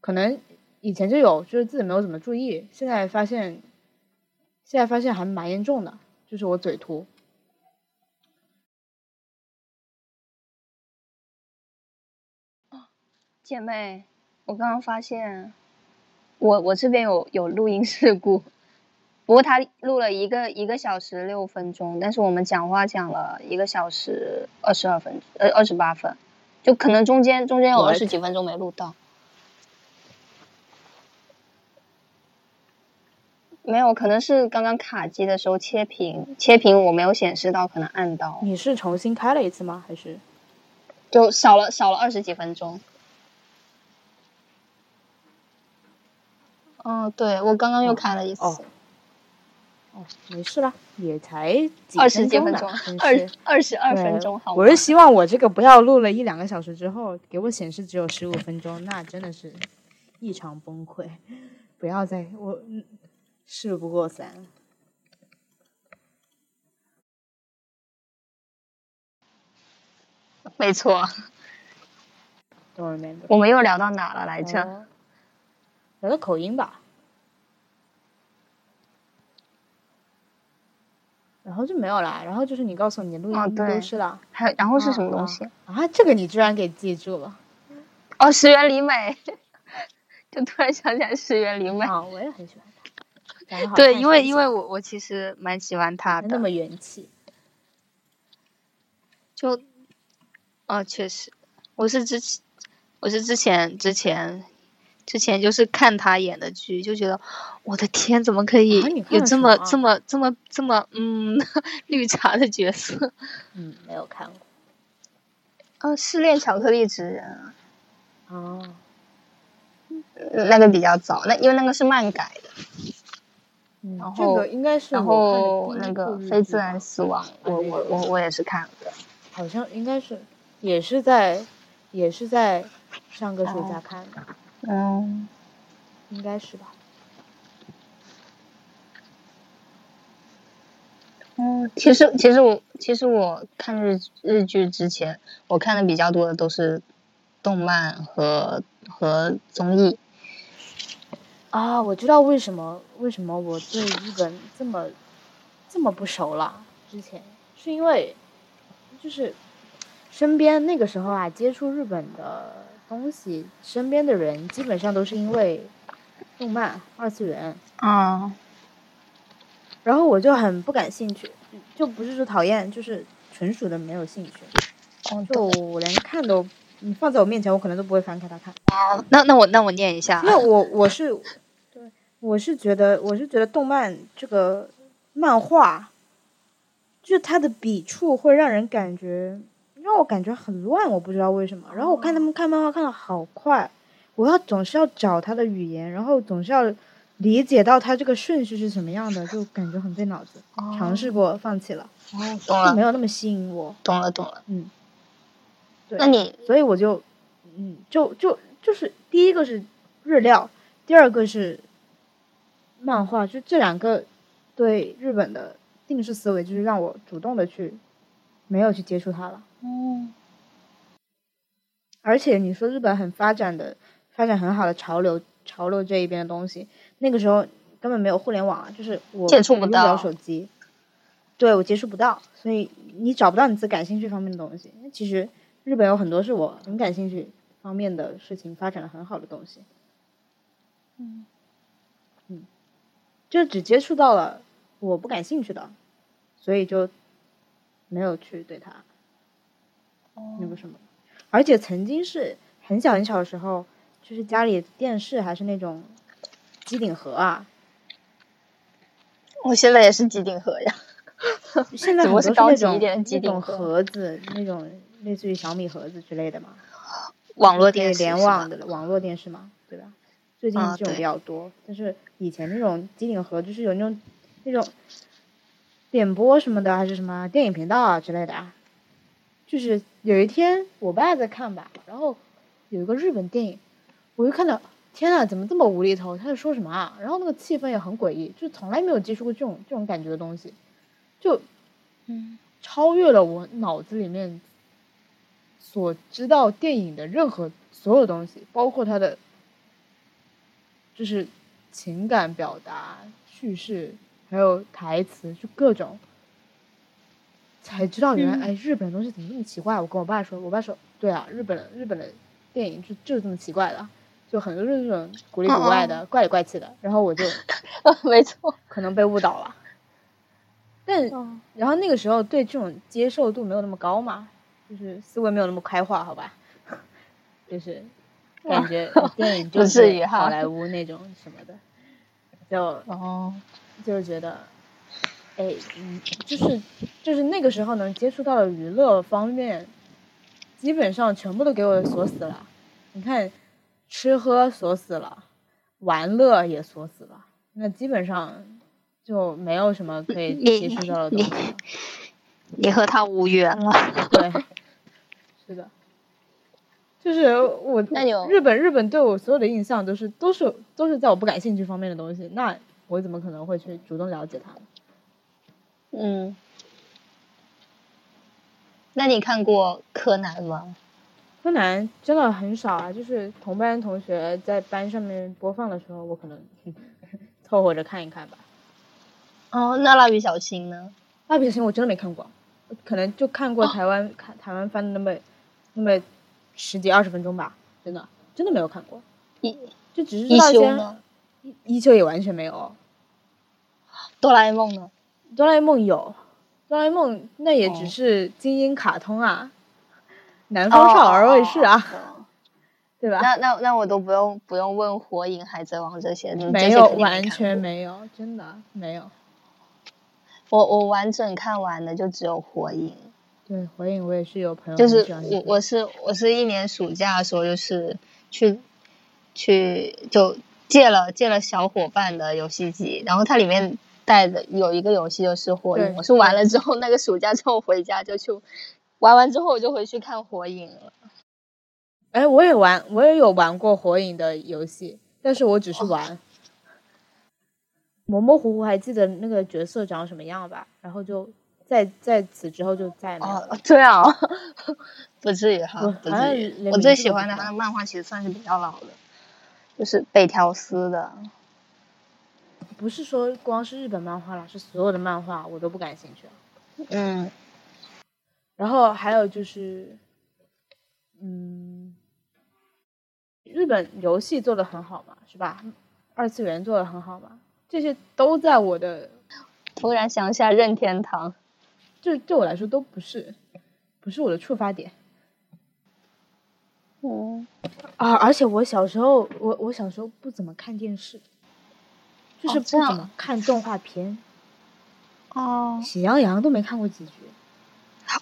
可能以前就有，就是自己没有怎么注意，现在发现，现在发现还蛮严重的，就是我嘴凸。姐妹，我刚刚发现，我我这边有有录音事故。不过他录了一个一个小时六分钟，但是我们讲话讲了一个小时二十二分，呃，二十八分，就可能中间中间有二十几分钟没录到。没有，可能是刚刚卡机的时候切屏，切屏我没有显示到，可能按到。你是重新开了一次吗？还是？就少了少了二十几分钟。哦，对，我刚刚又开了一次。哦，没事啦，也才二十几分钟，二二十二分钟，好。我是希望我这个不要录了一两个小时之后，给我显示只有十五分钟，那真的是异常崩溃。不要再我事不过三。没错。我们又聊到哪了来着？聊到口音吧。然后就没有了，然后就是你告诉我你录音都是了，还然后是什么东西啊？这个你居然给记住了？哦，石原里美，就突然想起来石原里美。啊，我也很喜欢她。对，因为因为我我其实蛮喜欢她的，那么元气。就，哦，确实，我是之前，我是之前之前。之前就是看他演的剧，就觉得我的天，怎么可以有这么这么这么这么嗯 绿茶的角色？嗯，没有看过。哦，失恋巧克力职人啊。哦。那个比较早，那因为那个是漫改的。然后这个应该是然后那个非自然死亡，我我我我也是看的。好像应该是，也是在也是在上个暑假看的。嗯，应该是吧。嗯，其实其实我其实我看日日剧之前，我看的比较多的都是动漫和和综艺。啊，我知道为什么为什么我对日本这么这么不熟了。之前是因为就是身边那个时候啊，接触日本的。东西，身边的人基本上都是因为动漫、二次元啊，然后我就很不感兴趣，就不是说讨厌，就是纯属的没有兴趣。就我连看都，你放在我面前，我可能都不会翻开它看。那那我那我念一下，那我我是对，我是觉得我是觉得动漫这个漫画，就它的笔触会让人感觉。让我感觉很乱，我不知道为什么。然后我看他们看漫画看的好快，我要总是要找他的语言，然后总是要理解到他这个顺序是什么样的，就感觉很费脑子。尝试过，放弃了。哦，懂了，没有那么吸引我。懂了，懂了。嗯，对。那你，所以我就，嗯，就就就是第一个是日料，第二个是漫画，就这两个对日本的定式思维，就是让我主动的去没有去接触它了。嗯。而且你说日本很发展的、发展很好的潮流，潮流这一边的东西，那个时候根本没有互联网啊，就是我接触不到手机，对我接触不到，所以你找不到你自己感兴趣方面的东西。其实日本有很多是我很感兴趣方面的事情，发展的很好的东西。嗯，嗯，就只接触到了我不感兴趣的，所以就没有去对它那个什么。而且曾经是很小很小的时候，就是家里电视还是那种机顶盒啊。我现在也是机顶盒呀。现在很多是那种那种盒子，那种类似于小米盒子之类的嘛。网络电视联网的网络电视嘛，对吧？最近这种比较多，但是以前那种机顶盒就是有那种那种点播什么的，还是什么电影频道啊之类的啊。就是有一天我爸在看吧，然后有一个日本电影，我就看到，天呐，怎么这么无厘头？他在说什么啊？然后那个气氛也很诡异，就从来没有接触过这种这种感觉的东西，就，嗯，超越了我脑子里面所知道电影的任何所有东西，包括它的，就是情感表达、叙事，还有台词，就各种。才知道原来哎，日本的东西怎么那么奇怪？我跟我爸说，我爸说，对啊，日本日本的电影就就是这么奇怪的，就很多是这种古里古怪的、怪里怪气的。然后我就，没错，可能被误导了。但然后那个时候对这种接受度没有那么高嘛，就是思维没有那么开化，好吧？就是感觉电影就是好莱坞那种什么的，就哦，就是觉得。哎，嗯，就是就是那个时候能接触到的娱乐方面，基本上全部都给我锁死了。你看，吃喝锁死了，玩乐也锁死了，那基本上就没有什么可以接触到的东西了。你和他无缘了。对，是的，就是我日本日本对我所有的印象都是都是都是在我不感兴趣方面的东西，那我怎么可能会去主动了解他？嗯，那你看过柯南吗？柯南真的很少啊，就是同班同学在班上面播放的时候，我可能 凑合着看一看吧。哦，那蜡笔小新呢？蜡笔小新我真的没看过，可能就看过台湾看台湾翻的那么那么十几二十分钟吧，真的真的没有看过。一就只是一些，一一休也完全没有。哆啦 A 梦呢？哆啦 A 梦有，哆啦 A 梦那也只是精英卡通啊，南方少儿卫视啊，对吧？那那那我都不用不用问火影、海贼王这些，没有完全没有，真的没有。我我完整看完的就只有火影。对，火影我也是有朋友就是我我是我是一年暑假的时候就是去去就借了借了小伙伴的游戏机，然后它里面。带的有一个游戏就是火影，我是玩了之后那个暑假之后回家就去玩完之后我就回去看火影了。哎，我也玩，我也有玩过火影的游戏，但是我只是玩，模模糊糊还记得那个角色长什么样吧，然后就在在此之后就再没有。这样，不至于哈，不至于。我最喜欢的他的漫画其实算是比较老的，就是北条司的。不是说光是日本漫画了，是所有的漫画我都不感兴趣。嗯，然后还有就是，嗯，日本游戏做的很好嘛，是吧？二次元做的很好嘛，这些都在我的。突然想起来任天堂，这对我来说都不是，不是我的触发点。嗯。啊！而且我小时候，我我小时候不怎么看电视。就是不怎么看动画片，哦，喜羊羊都没看过几集，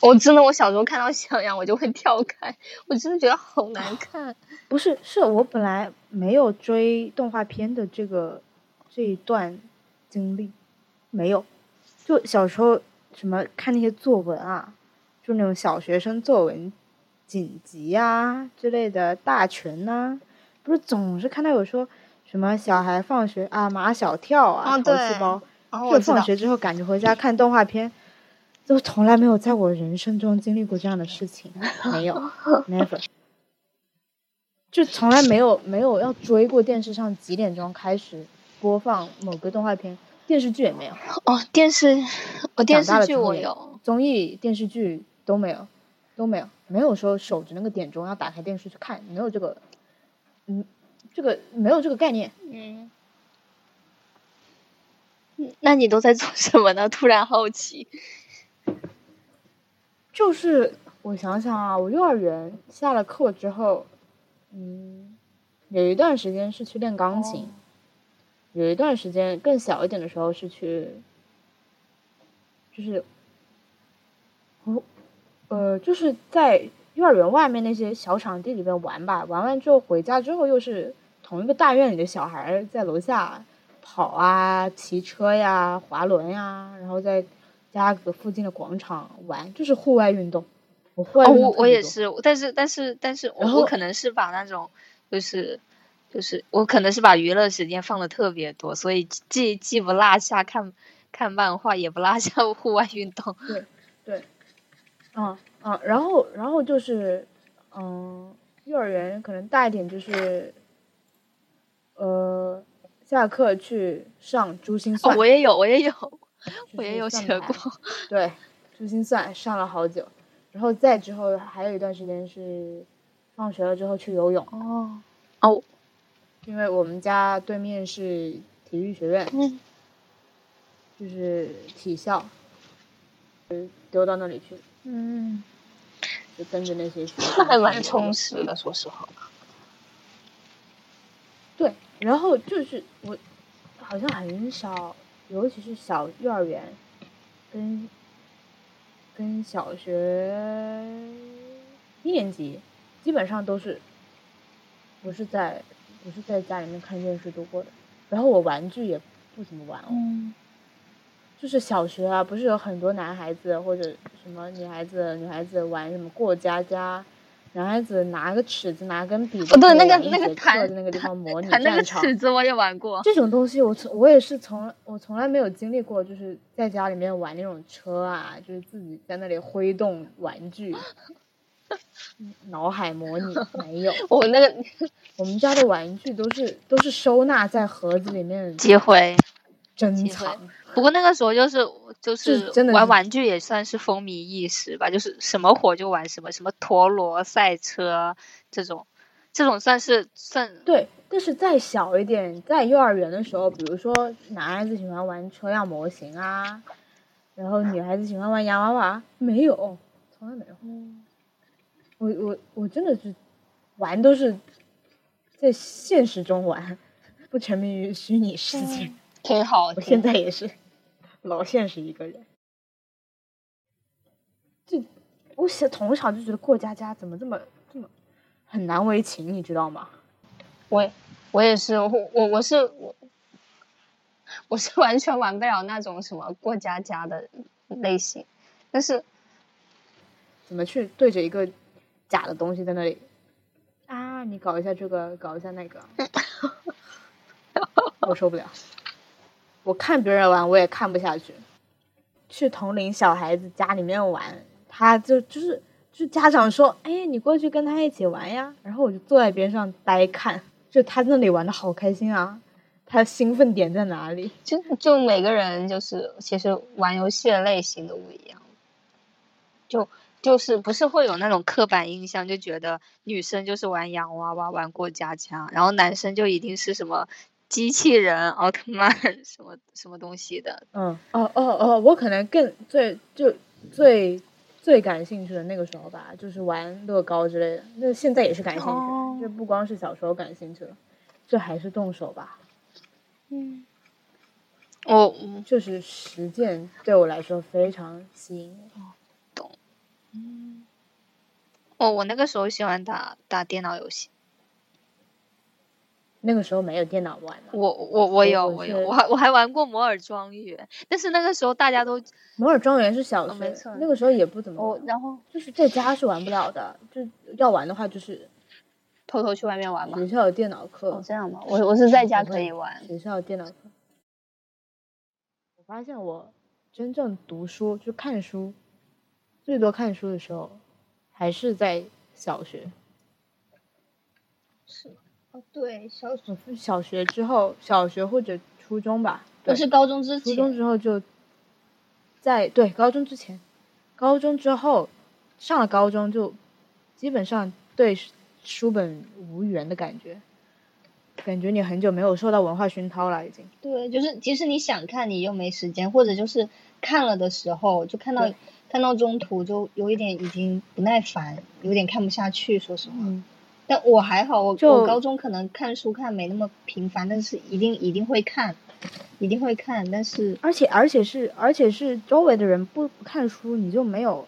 我真的，我小时候看到喜羊羊，我就会跳开，我真的觉得好难看。不是，是我本来没有追动画片的这个这一段经历，没有。就小时候什么看那些作文啊，就那种小学生作文锦集啊之类的大全呐，不是总是看到有说什么小孩放学啊马小跳啊淘气包，就放学之后赶着回家看动画片。都从来没有在我人生中经历过这样的事情，没有，never，就从来没有没有要追过电视上几点钟开始播放某个动画片，电视剧也没有。哦，电视，我电视剧我有，综艺电视剧都没有，都没有，没有说守着那个点钟要打开电视去看，没有这个，嗯，这个没有这个概念。嗯，那你都在做什么呢？突然好奇。就是我想想啊，我幼儿园下了课之后，嗯，有一段时间是去练钢琴，有一段时间更小一点的时候是去，就是，我，呃，就是在幼儿园外面那些小场地里面玩吧，玩完之后回家之后又是同一个大院里的小孩在楼下跑啊、骑车呀、滑轮呀，然后在。家的附近的广场玩，就是户外运动。我户外运动我我也是，但是但是但是，我我可能是把那种就是就是我可能是把娱乐时间放的特别多，所以既既不落下看看漫画，也不落下 户外运动。对对，嗯嗯，然后然后就是嗯，幼儿园可能大一点就是呃，下课去上珠心算。哦我也有，我也有。我也有 学过，对，珠心算上了好久，然后再之后还有一段时间是放学了之后去游泳。哦，哦，因为我们家对面是体育学院，就是体校，丢到那里去。嗯，就跟着那些。那还蛮充实的，说实话。对，然后就是我好像很少。尤其是小幼儿园，跟跟小学一年级，基本上都是不是在不是在家里面看电视度过的。然后我玩具也不怎么玩哦，就是小学啊，不是有很多男孩子或者什么女孩子女孩子玩什么过家家。男孩子拿个尺子，拿根笔，哦，对，那个那个弹在那个地方模拟战场。那个尺子我也玩过。这种东西我从我也是从我从来没有经历过，就是在家里面玩那种车啊，就是自己在那里挥动玩具，脑海模拟 没有。我那个 我们家的玩具都是都是收纳在盒子里面机会珍藏。不过那个时候就是就是玩玩具也算是风靡一时吧，就是什么火就玩什么，什么陀螺赛车这种，这种算是算对。但是再小一点，在幼儿园的时候，比如说男孩子喜欢玩车辆模型啊，然后女孩子喜欢玩洋娃娃，没有，从来没有。我我我真的是玩都是在现实中玩，不沉迷于虚拟世界。挺好，我现在也是。老现实一个人，这我小从小就觉得过家家怎么这么这么很难为情，你知道吗？我我也是，我我我是我我是完全玩不了那种什么过家家的类型，但是怎么去对着一个假的东西在那里啊？你搞一下这个，搞一下那个，我受不了。我看别人玩，我也看不下去。去同龄小孩子家里面玩，他就就是就家长说：“哎，你过去跟他一起玩呀。”然后我就坐在边上呆看，就他那里玩的好开心啊！他兴奋点在哪里？就就每个人就是其实玩游戏的类型都不一样，就就是不是会有那种刻板印象，就觉得女生就是玩洋娃娃、玩过家家，然后男生就一定是什么。机器人、奥特曼什么什么东西的？嗯，哦哦哦，我可能更最就最最感兴趣的那个时候吧，就是玩乐高之类的。那现在也是感兴趣，就不光是小时候感兴趣了，这还是动手吧。嗯，我就是实践对我来说非常吸引。懂，嗯，哦，我那个时候喜欢打打电脑游戏。那个时候没有电脑玩。我我我有我有我还我还玩过摩尔庄园，但是那个时候大家都摩尔庄园是小学，没错，那个时候也不怎么。哦，然后就是在家是玩不了的，就要玩的话就是偷偷去外面玩嘛。学校有电脑课，哦这样吗？我我是在家可以玩。学校有电脑课。我发现我真正读书就看书，最多看书的时候还是在小学。是。哦，对，小学小学之后，小学或者初中吧，不是高中之前，初中之后就在对高中之前，高中之后上了高中就基本上对书本无缘的感觉，感觉你很久没有受到文化熏陶了，已经。对，就是即使你想看，你又没时间，或者就是看了的时候，就看到看到中途就有一点已经不耐烦，有点看不下去，说实话。但我还好，我我高中可能看书看没那么频繁，但是一定一定会看，一定会看。但是而且而且是而且是周围的人不不看书，你就没有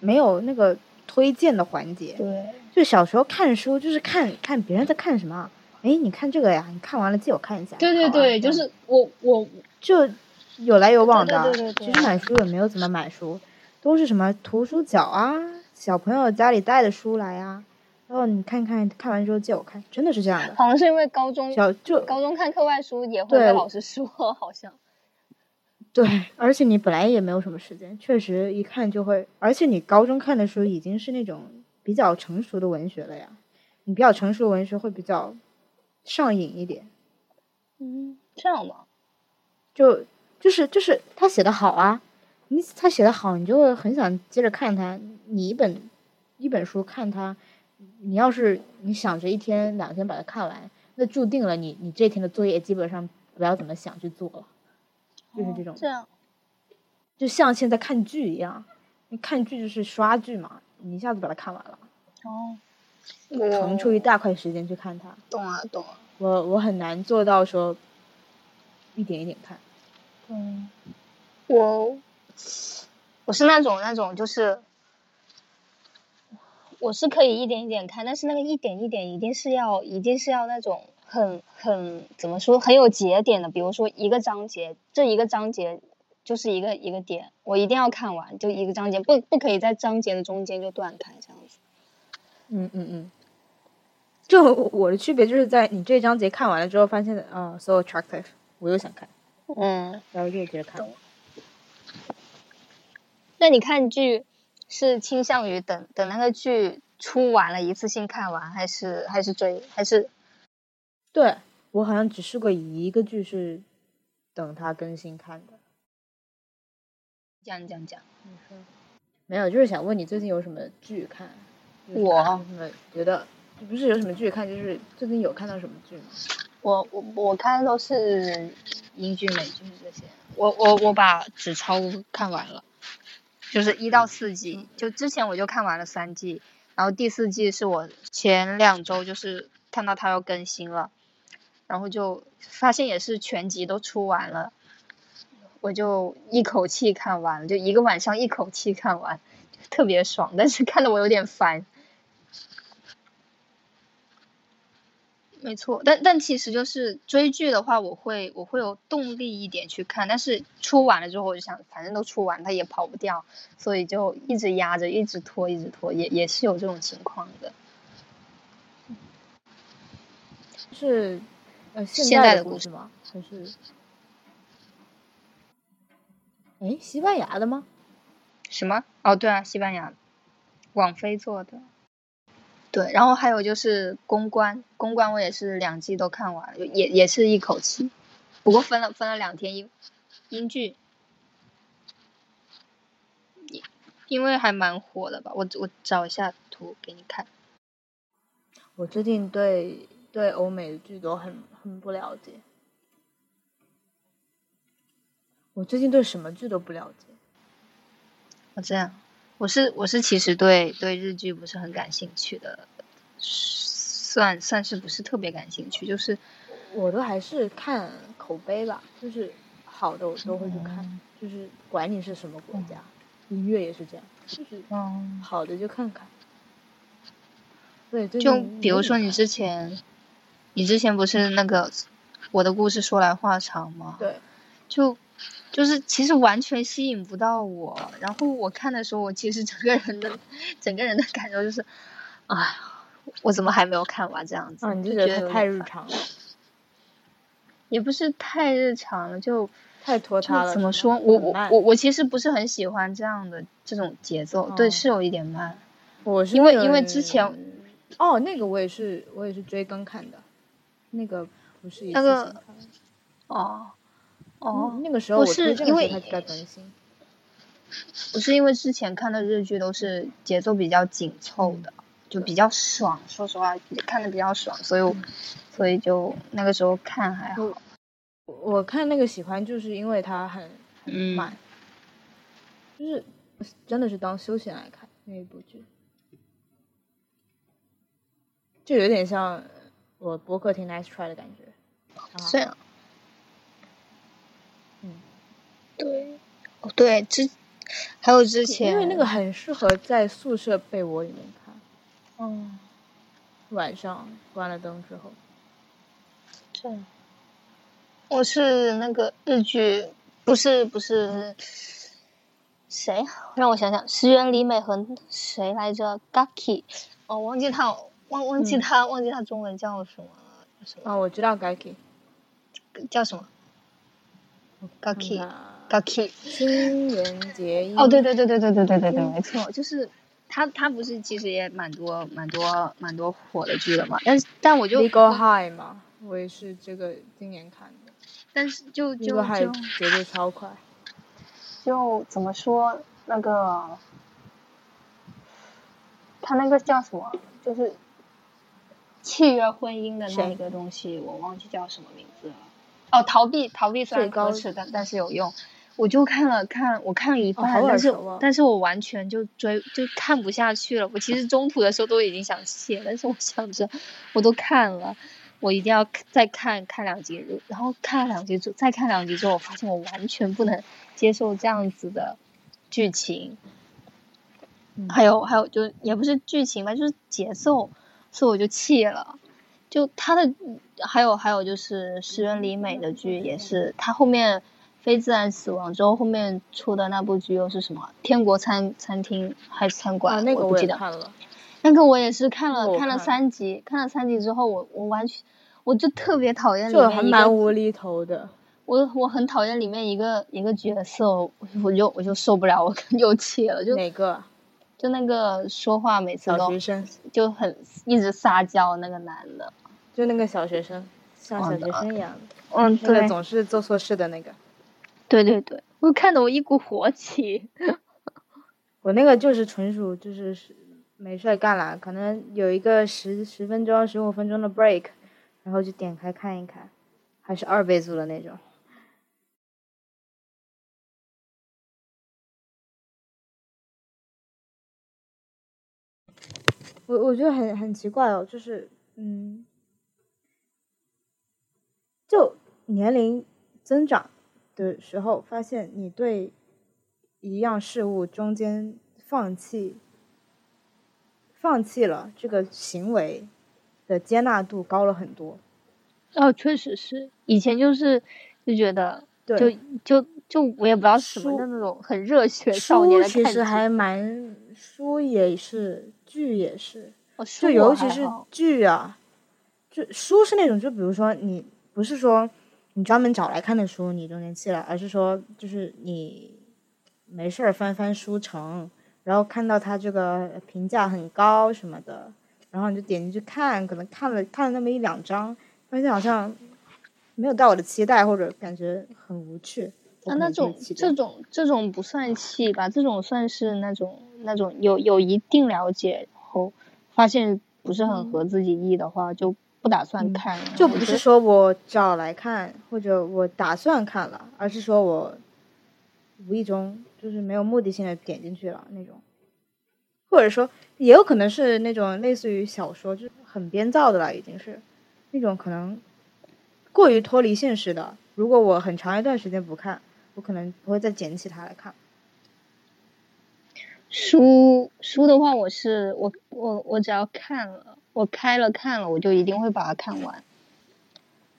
没有那个推荐的环节。对，就小时候看书就是看看别人在看什么，哎，你看这个呀，你看完了借我看一下。对对对，就是我我就有来有往的。对对对。其实买书也没有怎么买书，都是什么图书角啊，小朋友家里带的书来啊。然后你看看，看完之后借我看，真的是这样的。好像是因为高中小就高中看课外书也会被老师说，好像。对，而且你本来也没有什么时间，确实一看就会。而且你高中看的书已经是那种比较成熟的文学了呀，你比较成熟的文学会比较上瘾一点。嗯，这样吗？就就是就是他写的好啊，你他写的好，你就会很想接着看他。你一本一本书看他。你要是你想着一天两天把它看完，那注定了你你这天的作业基本上不要怎么想去做了，就是这种。这样，就像现在看剧一样，你看剧就是刷剧嘛，你一下子把它看完了。哦。腾出一大块时间去看它。懂啊懂啊。我我很难做到说一点一点看。嗯。我我是那种那种就是。我是可以一点一点看，但是那个一点一点一定是要，一定是要那种很很怎么说很有节点的，比如说一个章节，这一个章节就是一个一个点，我一定要看完，就一个章节，不不可以在章节的中间就断开这样子。嗯嗯嗯。就我的区别就是在你这章节看完了之后，发现啊，so attractive，我又想看。嗯。然后又接着看。那你看剧？是倾向于等等那个剧出完了，一次性看完，还是还是追，还是？对我好像只试过一个剧是等它更新看的。讲讲讲，你说没有，就是想问你最近有什么剧看？我什么觉得不是有什么剧看，就是最近有看到什么剧吗？我我我看的都是英剧、美剧这些。我我我把《纸钞》看完了。就是一到四季，就之前我就看完了三季，然后第四季是我前两周就是看到它要更新了，然后就发现也是全集都出完了，我就一口气看完了，就一个晚上一口气看完，特别爽，但是看的我有点烦。没错，但但其实就是追剧的话，我会我会有动力一点去看，但是出完了之后，我就想反正都出完，它也跑不掉，所以就一直压着，一直拖，一直拖，也也是有这种情况的。是呃现代的故事吗？还是？哎，西班牙的吗？什么？哦，对啊，西班牙，网飞做的。对，然后还有就是公关，公关我也是两季都看完了，也也是一口气，不过分了分了两天英英剧，因因为还蛮火的吧，我我找一下图给你看。我最近对对欧美的剧都很很不了解，我最近对什么剧都不了解。我，这样。我是我是其实对对日剧不是很感兴趣的，算算是不是特别感兴趣，就是我都还是看口碑吧，就是好的我都会去看，就是管你是什么国家，音乐也是这样，就是嗯，好的就看看。对，最就比如说你之前，你之前不是那个我的故事说来话长吗？对，就就是其实完全吸引不到我。然后我看的时候，我其实整个人的整个人的感受就是，哎呀，我怎么还没有看完这样子？啊，你就就觉得太日常了，也不是太日常了，就太拖沓了。怎么说？我我我我其实不是很喜欢这样的这种节奏，对，哦是有一点慢。我是因为因为之前哦，那个我也是我也是追更看的，那个不是一那个哦哦，嗯那个时候我是因为。不是因为之前看的日剧都是节奏比较紧凑的，就比较爽。说实话，看的比较爽，所以我所以就那个时候看还好。我我看那个喜欢，就是因为它很很嗯慢，就是真的是当休闲来看那一部剧，就有点像我播客听 Nice Try 的感觉。啊这样，嗯，对，哦对，之还有之前因为那个很适合在宿舍被窝里面看，嗯，晚上关了灯之后。这样，我是那个日剧，不是不是。谁？让我想想，石原里美和谁来着？Gaki，哦，忘记他，忘忘记嗯他，忘记他中文叫什么了？叫什么？啊，我知道 Gaki，叫什么？Gaki 看 Gaki。新垣结衣。哦，对对对对对对对对对，嗯没错，就是他他不是其实也蛮多蛮多蛮多火的剧的嘛，但是但我就，Legal High 嘛，我也是这个今年看的但是就就就节奏超快。就怎么说那个，他那个叫什么，就是契约婚姻的那一个东西，我忘记叫什么名字了。哦，逃避逃避虽然最高可耻，但但是有用。我就看了看，我看了一半，哦但是但是我完全就追就看不下去了。我其实中途的时候都已经想卸，但是我想着我都看了，我一定要再看看两集，然后看了两集之后再看两集之后，我发现我完全不能接受这样子的剧情，嗯还有还有就也不是剧情吧，就是节奏，所以我就弃了。就他的还有还有就是石原里美的剧也是，他后面非自然死亡之后后面出的那部剧又是什么？天国餐餐厅还是餐馆？啊，那个我我不记得。也看了。那个我也是看了我看了三集，看了三集之后，我我完全我就特别讨厌里就还面一个，蛮无厘头的。我我很讨厌里面一个一个角色，我我就我就受不了，我 又气了，就哪个啊？就那个说话每次都就很一直撒娇那个男的，就那个小学生，像小学生一样的，嗯，那个总是做错事的那个。对对对，我看得我一股火气。我那个就是纯属就是是没事儿干了，可能有一个十十分钟、十五分钟的 break，然后就点开看一看，还是二倍速的那种。我我觉得很很奇怪哦，就是嗯，就年龄增长的时候，发现你对一样事物中间放弃放弃了这个行为的接纳度高了很多。哦，确实是，以前就是就觉得就对，就就我也不知道什么的那种很热血少年其实还蛮，书也是，剧也是，就尤其是剧啊，就书是那种，就比如说你不是说你专门找来看的书，你中间弃了，而是说就是你没事儿翻翻书城，然后看到它这个评价很高什么的，然后你就点进去看，可能看了看了那么一两章，发现好像没有到我的期待，或者感觉很无趣。我啊，那种这种这种不算气吧，这种算是那种那种有有一定了解后，发现不是很合自己意的话，就不打算嗯看了。就不是说我找来看，或者我打算看了，而是说我无意中就是没有目的性的点进去了那种，或者说也有可能是那种类似于小说，就是很编造的了，已经是那种可能过于脱离现实的。如果我很长一段时间不看，我可能不会再捡起它来看。书书的话，我是我我我只要看了，我开了看了，我就一定会把它看完。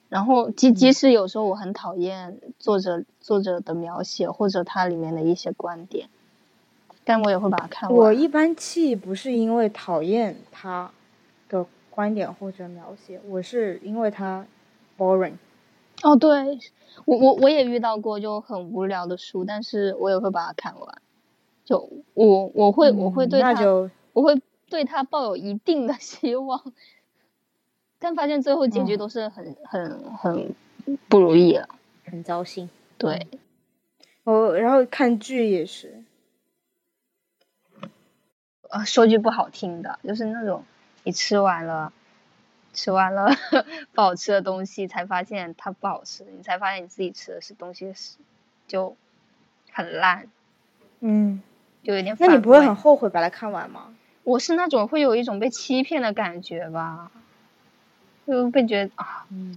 然后即即使有时候我很讨厌作者作者的描写或者它里面的一些观点，但我也会把它看完。我一般气不是因为讨厌他的观点或者描写，我是因为他 boring。哦，对我我我也遇到过就很无聊的书，但是我也会把它看完。就我我会我会对他我会对他抱有一定的 希望。但发现最后结局都是很很很不如意了，很糟心。对，我然后看剧也是，呃，说句不好听的，就是那种你吃完了，吃完了 不好吃的东西，才发现它不好吃，你才发现你自己吃的是东西是就很烂，嗯，就有点。那你不会很后悔把它看完吗？我是那种会有一种被欺骗的感觉吧。就被觉得啊，嗯，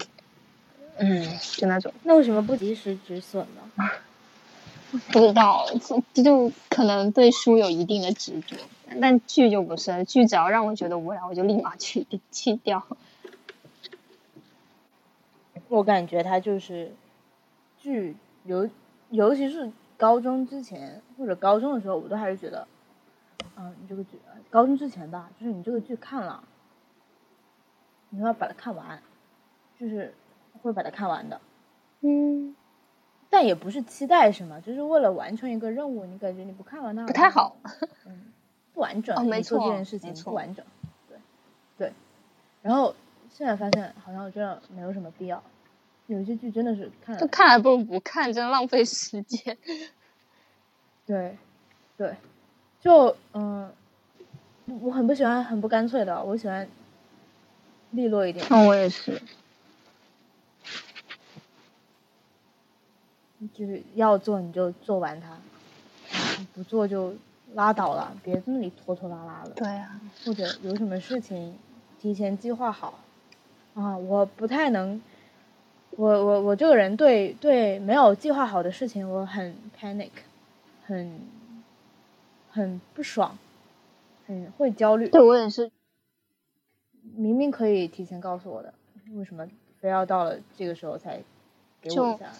嗯，就那种。那为什么不及时止损呢？不知道，这就可能对书有一定的执着，但剧就不是，剧只要让我觉得无聊，我就立马去弃掉。我感觉他就是剧，尤尤其是高中之前或者高中的时候，我都还是觉得，嗯，你这个剧，高中之前吧，就是你这个剧看了。你要把它看完，就是会把它看完的，嗯，但也不是期待什么，就是为了完成一个任务。你感觉你不看完它不太好，嗯，不完整。哦，没错，这件事情不完整，对，对。然后现在发现好像真的没有什么必要，有些剧真的是看，就看还不如不看，真浪费时间。对，对，就嗯，我很不喜欢很不干脆的，我喜欢。利落一点。嗯，我也是。就是要做你就做完它，不做就拉倒了，别在那里拖拖拉拉的。对啊。或者有什么事情提前计划好。啊，我不太能，我我我这个人对对没有计划好的事情我很 panic，很很不爽，很会焦虑。对我也是。明明可以提前告诉我的，为什么非要到了这个时候才给我一下？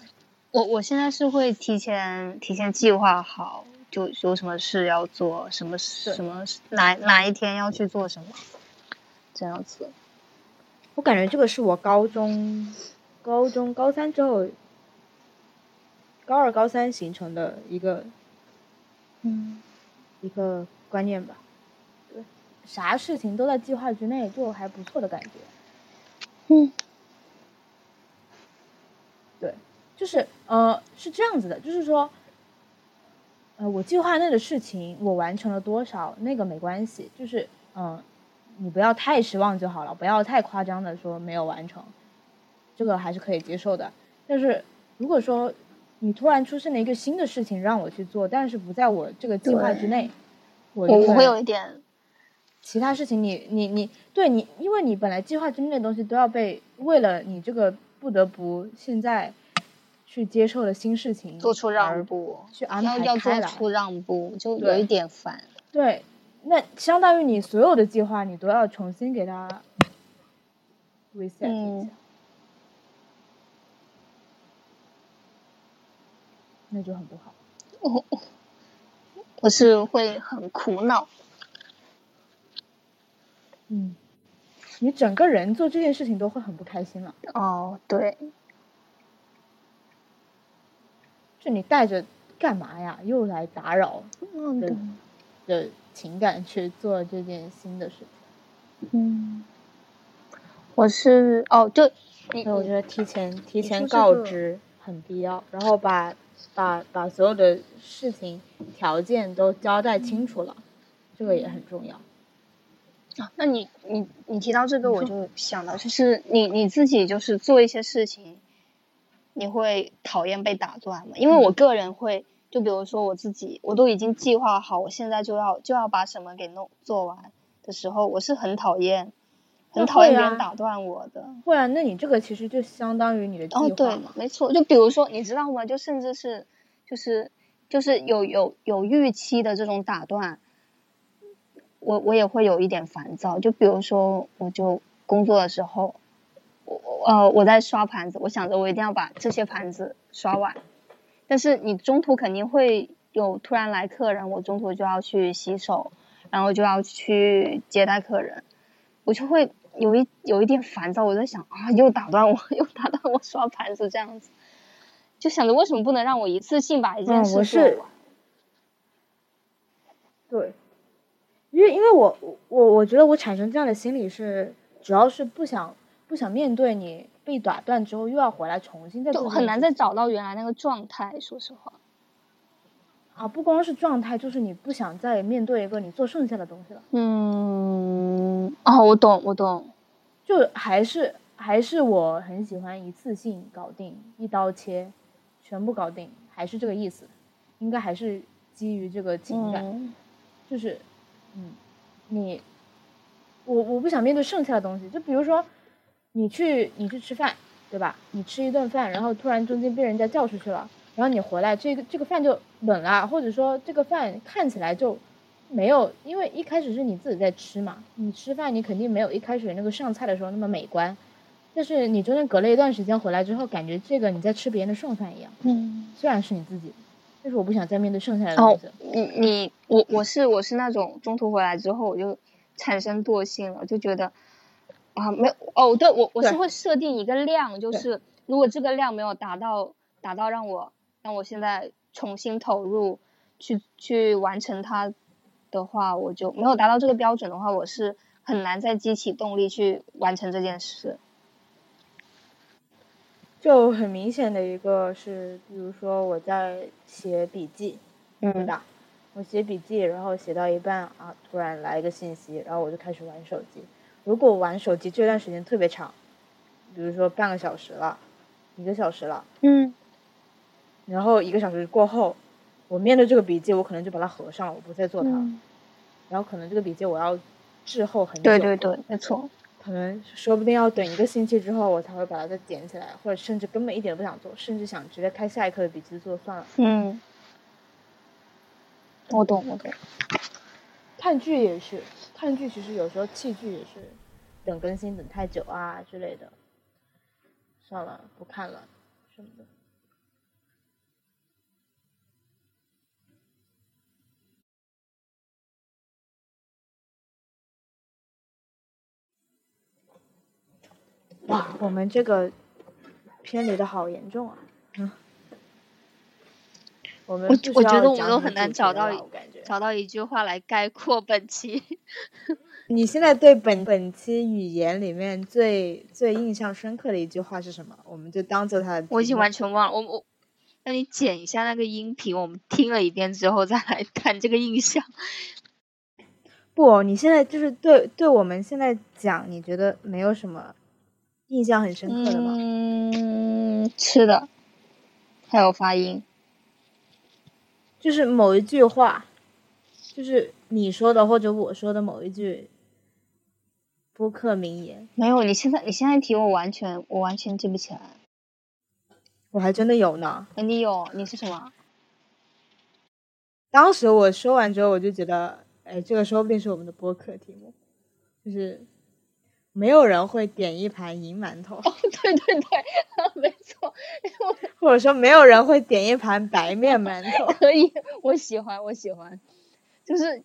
我我现在是会提前提前计划好，就有什么事要做，什么什么哪哪一天要去做什么，这样子。我感觉这个是我高中、高中、高三之后，高二、高三形成的一个，嗯，一个观念吧。对啥事情都在计划之内，就还不错的感觉。嗯，对，就是呃，是这样子的，就是说，呃，我计划内的事情我完成了多少，那个没关系，就是嗯，你不要太失望就好了，不要太夸张的说没有完成，这个还是可以接受的。但是如果说你突然出现了一个新的事情让我去做，但是不在我这个计划之内，我我会有一点。其他事情，你你你，对你，因为你本来计划之内的东西都要被为了你这个不得不现在去接受的新事情做出让步，去安排开来，做出让步就有一点烦。对，那相当于你所有的计划你都要重新给他 reset 一下，那就很不好。我我是会很苦恼。嗯，你整个人做这件事情都会很不开心了。哦，对，就你带着干嘛呀？又来打扰的的情感去做这件新的事情。嗯，我是哦，就，所以我觉得提前提前告知很必要，然后把把把所有的事情条件都交代清楚了，这个也很重要。啊，那你你你提到这个，我就想到，就是你你自己就是做一些事情，你会讨厌被打断吗？因为我个人会，就比如说我自己，我都已经计划好，我现在就要就要把什么给弄做完的时候，我是很讨厌，很讨厌别人打断我的。会啊，那你这个其实就相当于你的计划对，没错。就比如说，你知道吗？就甚至是就是就是有有有预期的这种打断。我我也会有一点烦躁。就比如说，我就工作的时候，我呃我在刷盘子，我想着我一定要把这些盘子刷完，但是你中途肯定会有突然来客人，我中途就要去洗手，然后就要去接待客人，我就会有一有一点烦躁。我在想啊，又打断我，又打断我刷盘子这样子，就想着为什么不能让我一次性把一件事做完？对，因为因为我我我觉得我产生这样的心理是，主要是不想不想面对你被打断之后又要回来重新再做，很难再找到原来那个状态。说实话，啊，不光是状态，就是你不想再面对一个你做剩下的东西了。嗯，哦，我懂，我懂，就还是还是我很喜欢一次性搞定，一刀切，全部搞定，还是这个意思，应该还是基于这个情感。就是，嗯，你，我我不想面对剩下的东西。就比如说，你去你去吃饭，对吧？你吃一顿饭，然后突然中间被人家叫出去了，然后你回来，这个这个饭就冷了，或者说这个饭看起来就没有，因为一开始是你自己在吃嘛，你吃饭你肯定没有一开始那个上菜的时候那么美观。但是你中间隔了一段时间回来之后，感觉这个你在吃别人的剩饭一样。嗯，虽然是你自己。但是我不想再面对剩下的东西。你你我我是我是那种中途回来之后我就产生惰性了，就觉得啊没有哦对我我是会设定一个量，就是如果这个量没有达到达到让我让我现在重新投入去去完成它的话，我就没有达到这个标准的话，我是很难再激起动力去完成这件事。就很明显的一个是，比如说我在写笔记，对吧？我写笔记，然后写到一半啊，突然来一个信息，然后我就开始玩手机。如果玩手机这段时间特别长，比如说半个小时了，一个小时了，嗯，然后一个小时过后，我面对这个笔记，我可能就把它合上了，我不再做它，然后可能这个笔记我要滞后很久。对对对，没错。可能说不定要等一个星期之后，我才会把它再捡起来，或者甚至根本一点都不想做，甚至想直接开下一课的笔记做算了。嗯，我懂，我懂。看剧也是，看剧其实有时候弃剧也是等更新等太久啊之类的，算了，不看了什么的。哇，我们这个偏离的好严重啊！嗯，我们我我觉得我们都很难找到找到一句话来概括本期。你现在对本本期语言里面最最印象深刻的一句话是什么？我们就当做它。我已经完全忘了，我我那你剪一下那个音频，我们听了一遍之后再来谈这个印象。不，你现在就是对对我们现在讲，你觉得没有什么。印象很深刻的吗？嗯，吃的，还有发音，就是某一句话，就是你说的或者我说的某一句播客名言。没有，你现在你现在提我完全我完全记不起来。我还真的有呢。你有？你是什么？当时我说完之后，我就觉得，哎，这个说不定是我们的播客题目，就是。没有人会点一盘银馒头。哦，对对对，没错。或者说，没有人会点一盘白面馒头。可以，我喜欢，我喜欢。就是，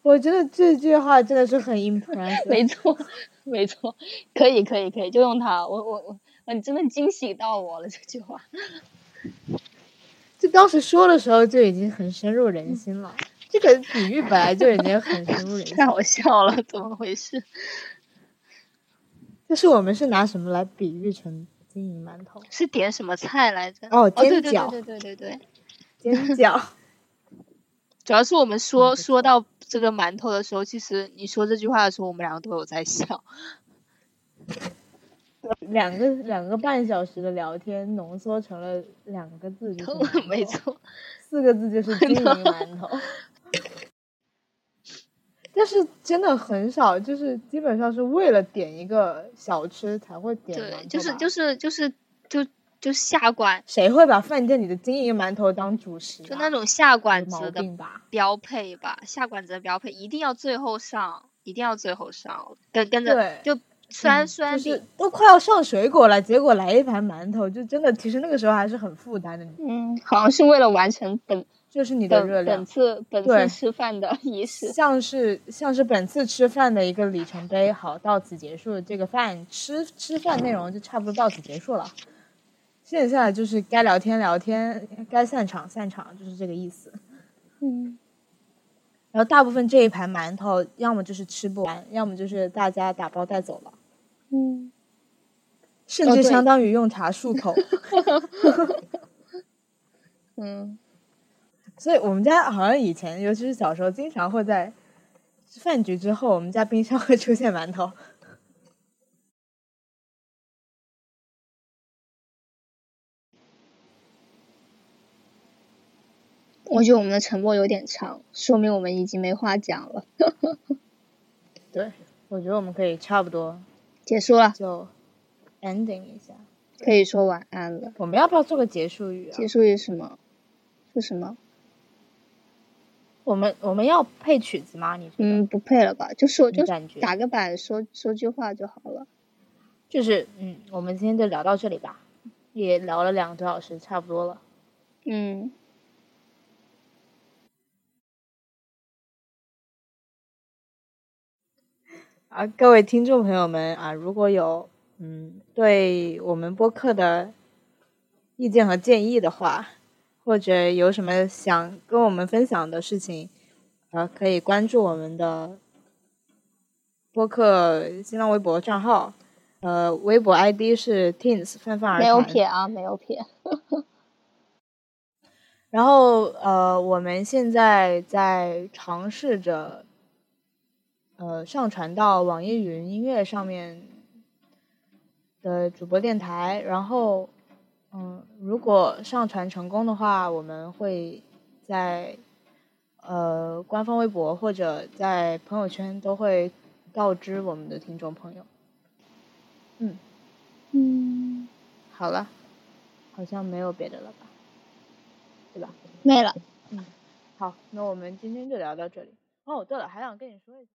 我觉得这句话真的是很 impressive。没错，没错，可以，可以，可以，就用它。我我我，你真的惊喜到我了，这句话。就当时说的时候就已经很深入人心了。这个比喻本来就已经很深入人心。太好笑了，怎么回事？就是我们是拿什么来比喻成金银馒头？是点什么菜来着？哦，煎饺，对对对对对，煎饺。主要是我们说说到这个馒头的时候，其实你说这句话的时候，我们两个都有在笑。两个两个半小时的聊天浓缩成了两个字，就是 没错，四个字就是金银馒头。但是真的很少，就是基本上是为了点一个小吃才会点。对，就是就是就是就就下馆，谁会把饭店里的金银馒头当主食？就那种下馆子的吧，标配吧，下馆子的标配，一定要最后上，一定要最后上，跟跟着就虽然虽然是都快要上水果了，结果来一盘馒头，就真的其实那个时候还是很负担的。嗯，好像是为了完成本。就是你的热量。本次本次吃饭的 仪式，像是像是本次吃饭的一个里程碑。好，到此结束，这个饭吃吃饭内容就差不多到此结束了。现在就是该聊天聊天，该散场散场，就是这个意思。嗯。然后大部分这一盘馒头，要么就是吃不完，要么就是大家打包带走了。嗯。甚至相当于用茶漱口。嗯。所以我们家好像以前，尤其是小时候，经常会在饭局之后，我们家冰箱会出现馒头。我觉得我们的沉默有点长，说明我们已经没话讲了。对，我觉得我们可以差不多结束了，就 ending 一下，可以说晚安了。我们要不要做个结束语？结束语什么？是什么？我们我们要配曲子吗？你嗯，不配了吧？就说就打个板，说说句话就好了。就是嗯，我们今天就聊到这里吧，也聊了两个多小时，差不多了。嗯。啊，各位听众朋友们啊，如果有嗯对我们播客的意见和建议的话。或者有什么想跟我们分享的事情，呃，可以关注我们的播客新浪微博账号，呃，微博 ID 是 Teens 泛泛而谈。没有撇啊，没有撇。然后呃，我们现在在尝试着，呃，上传到网易云音乐上面的主播电台，然后。嗯，如果上传成功的话，我们会在呃官方微博或者在朋友圈都会告知我们的听众朋友。嗯嗯，好了，好像没有别的了吧？对吧？没了。嗯，好，那我们今天就聊到这里。哦，对了，还想跟你说一下。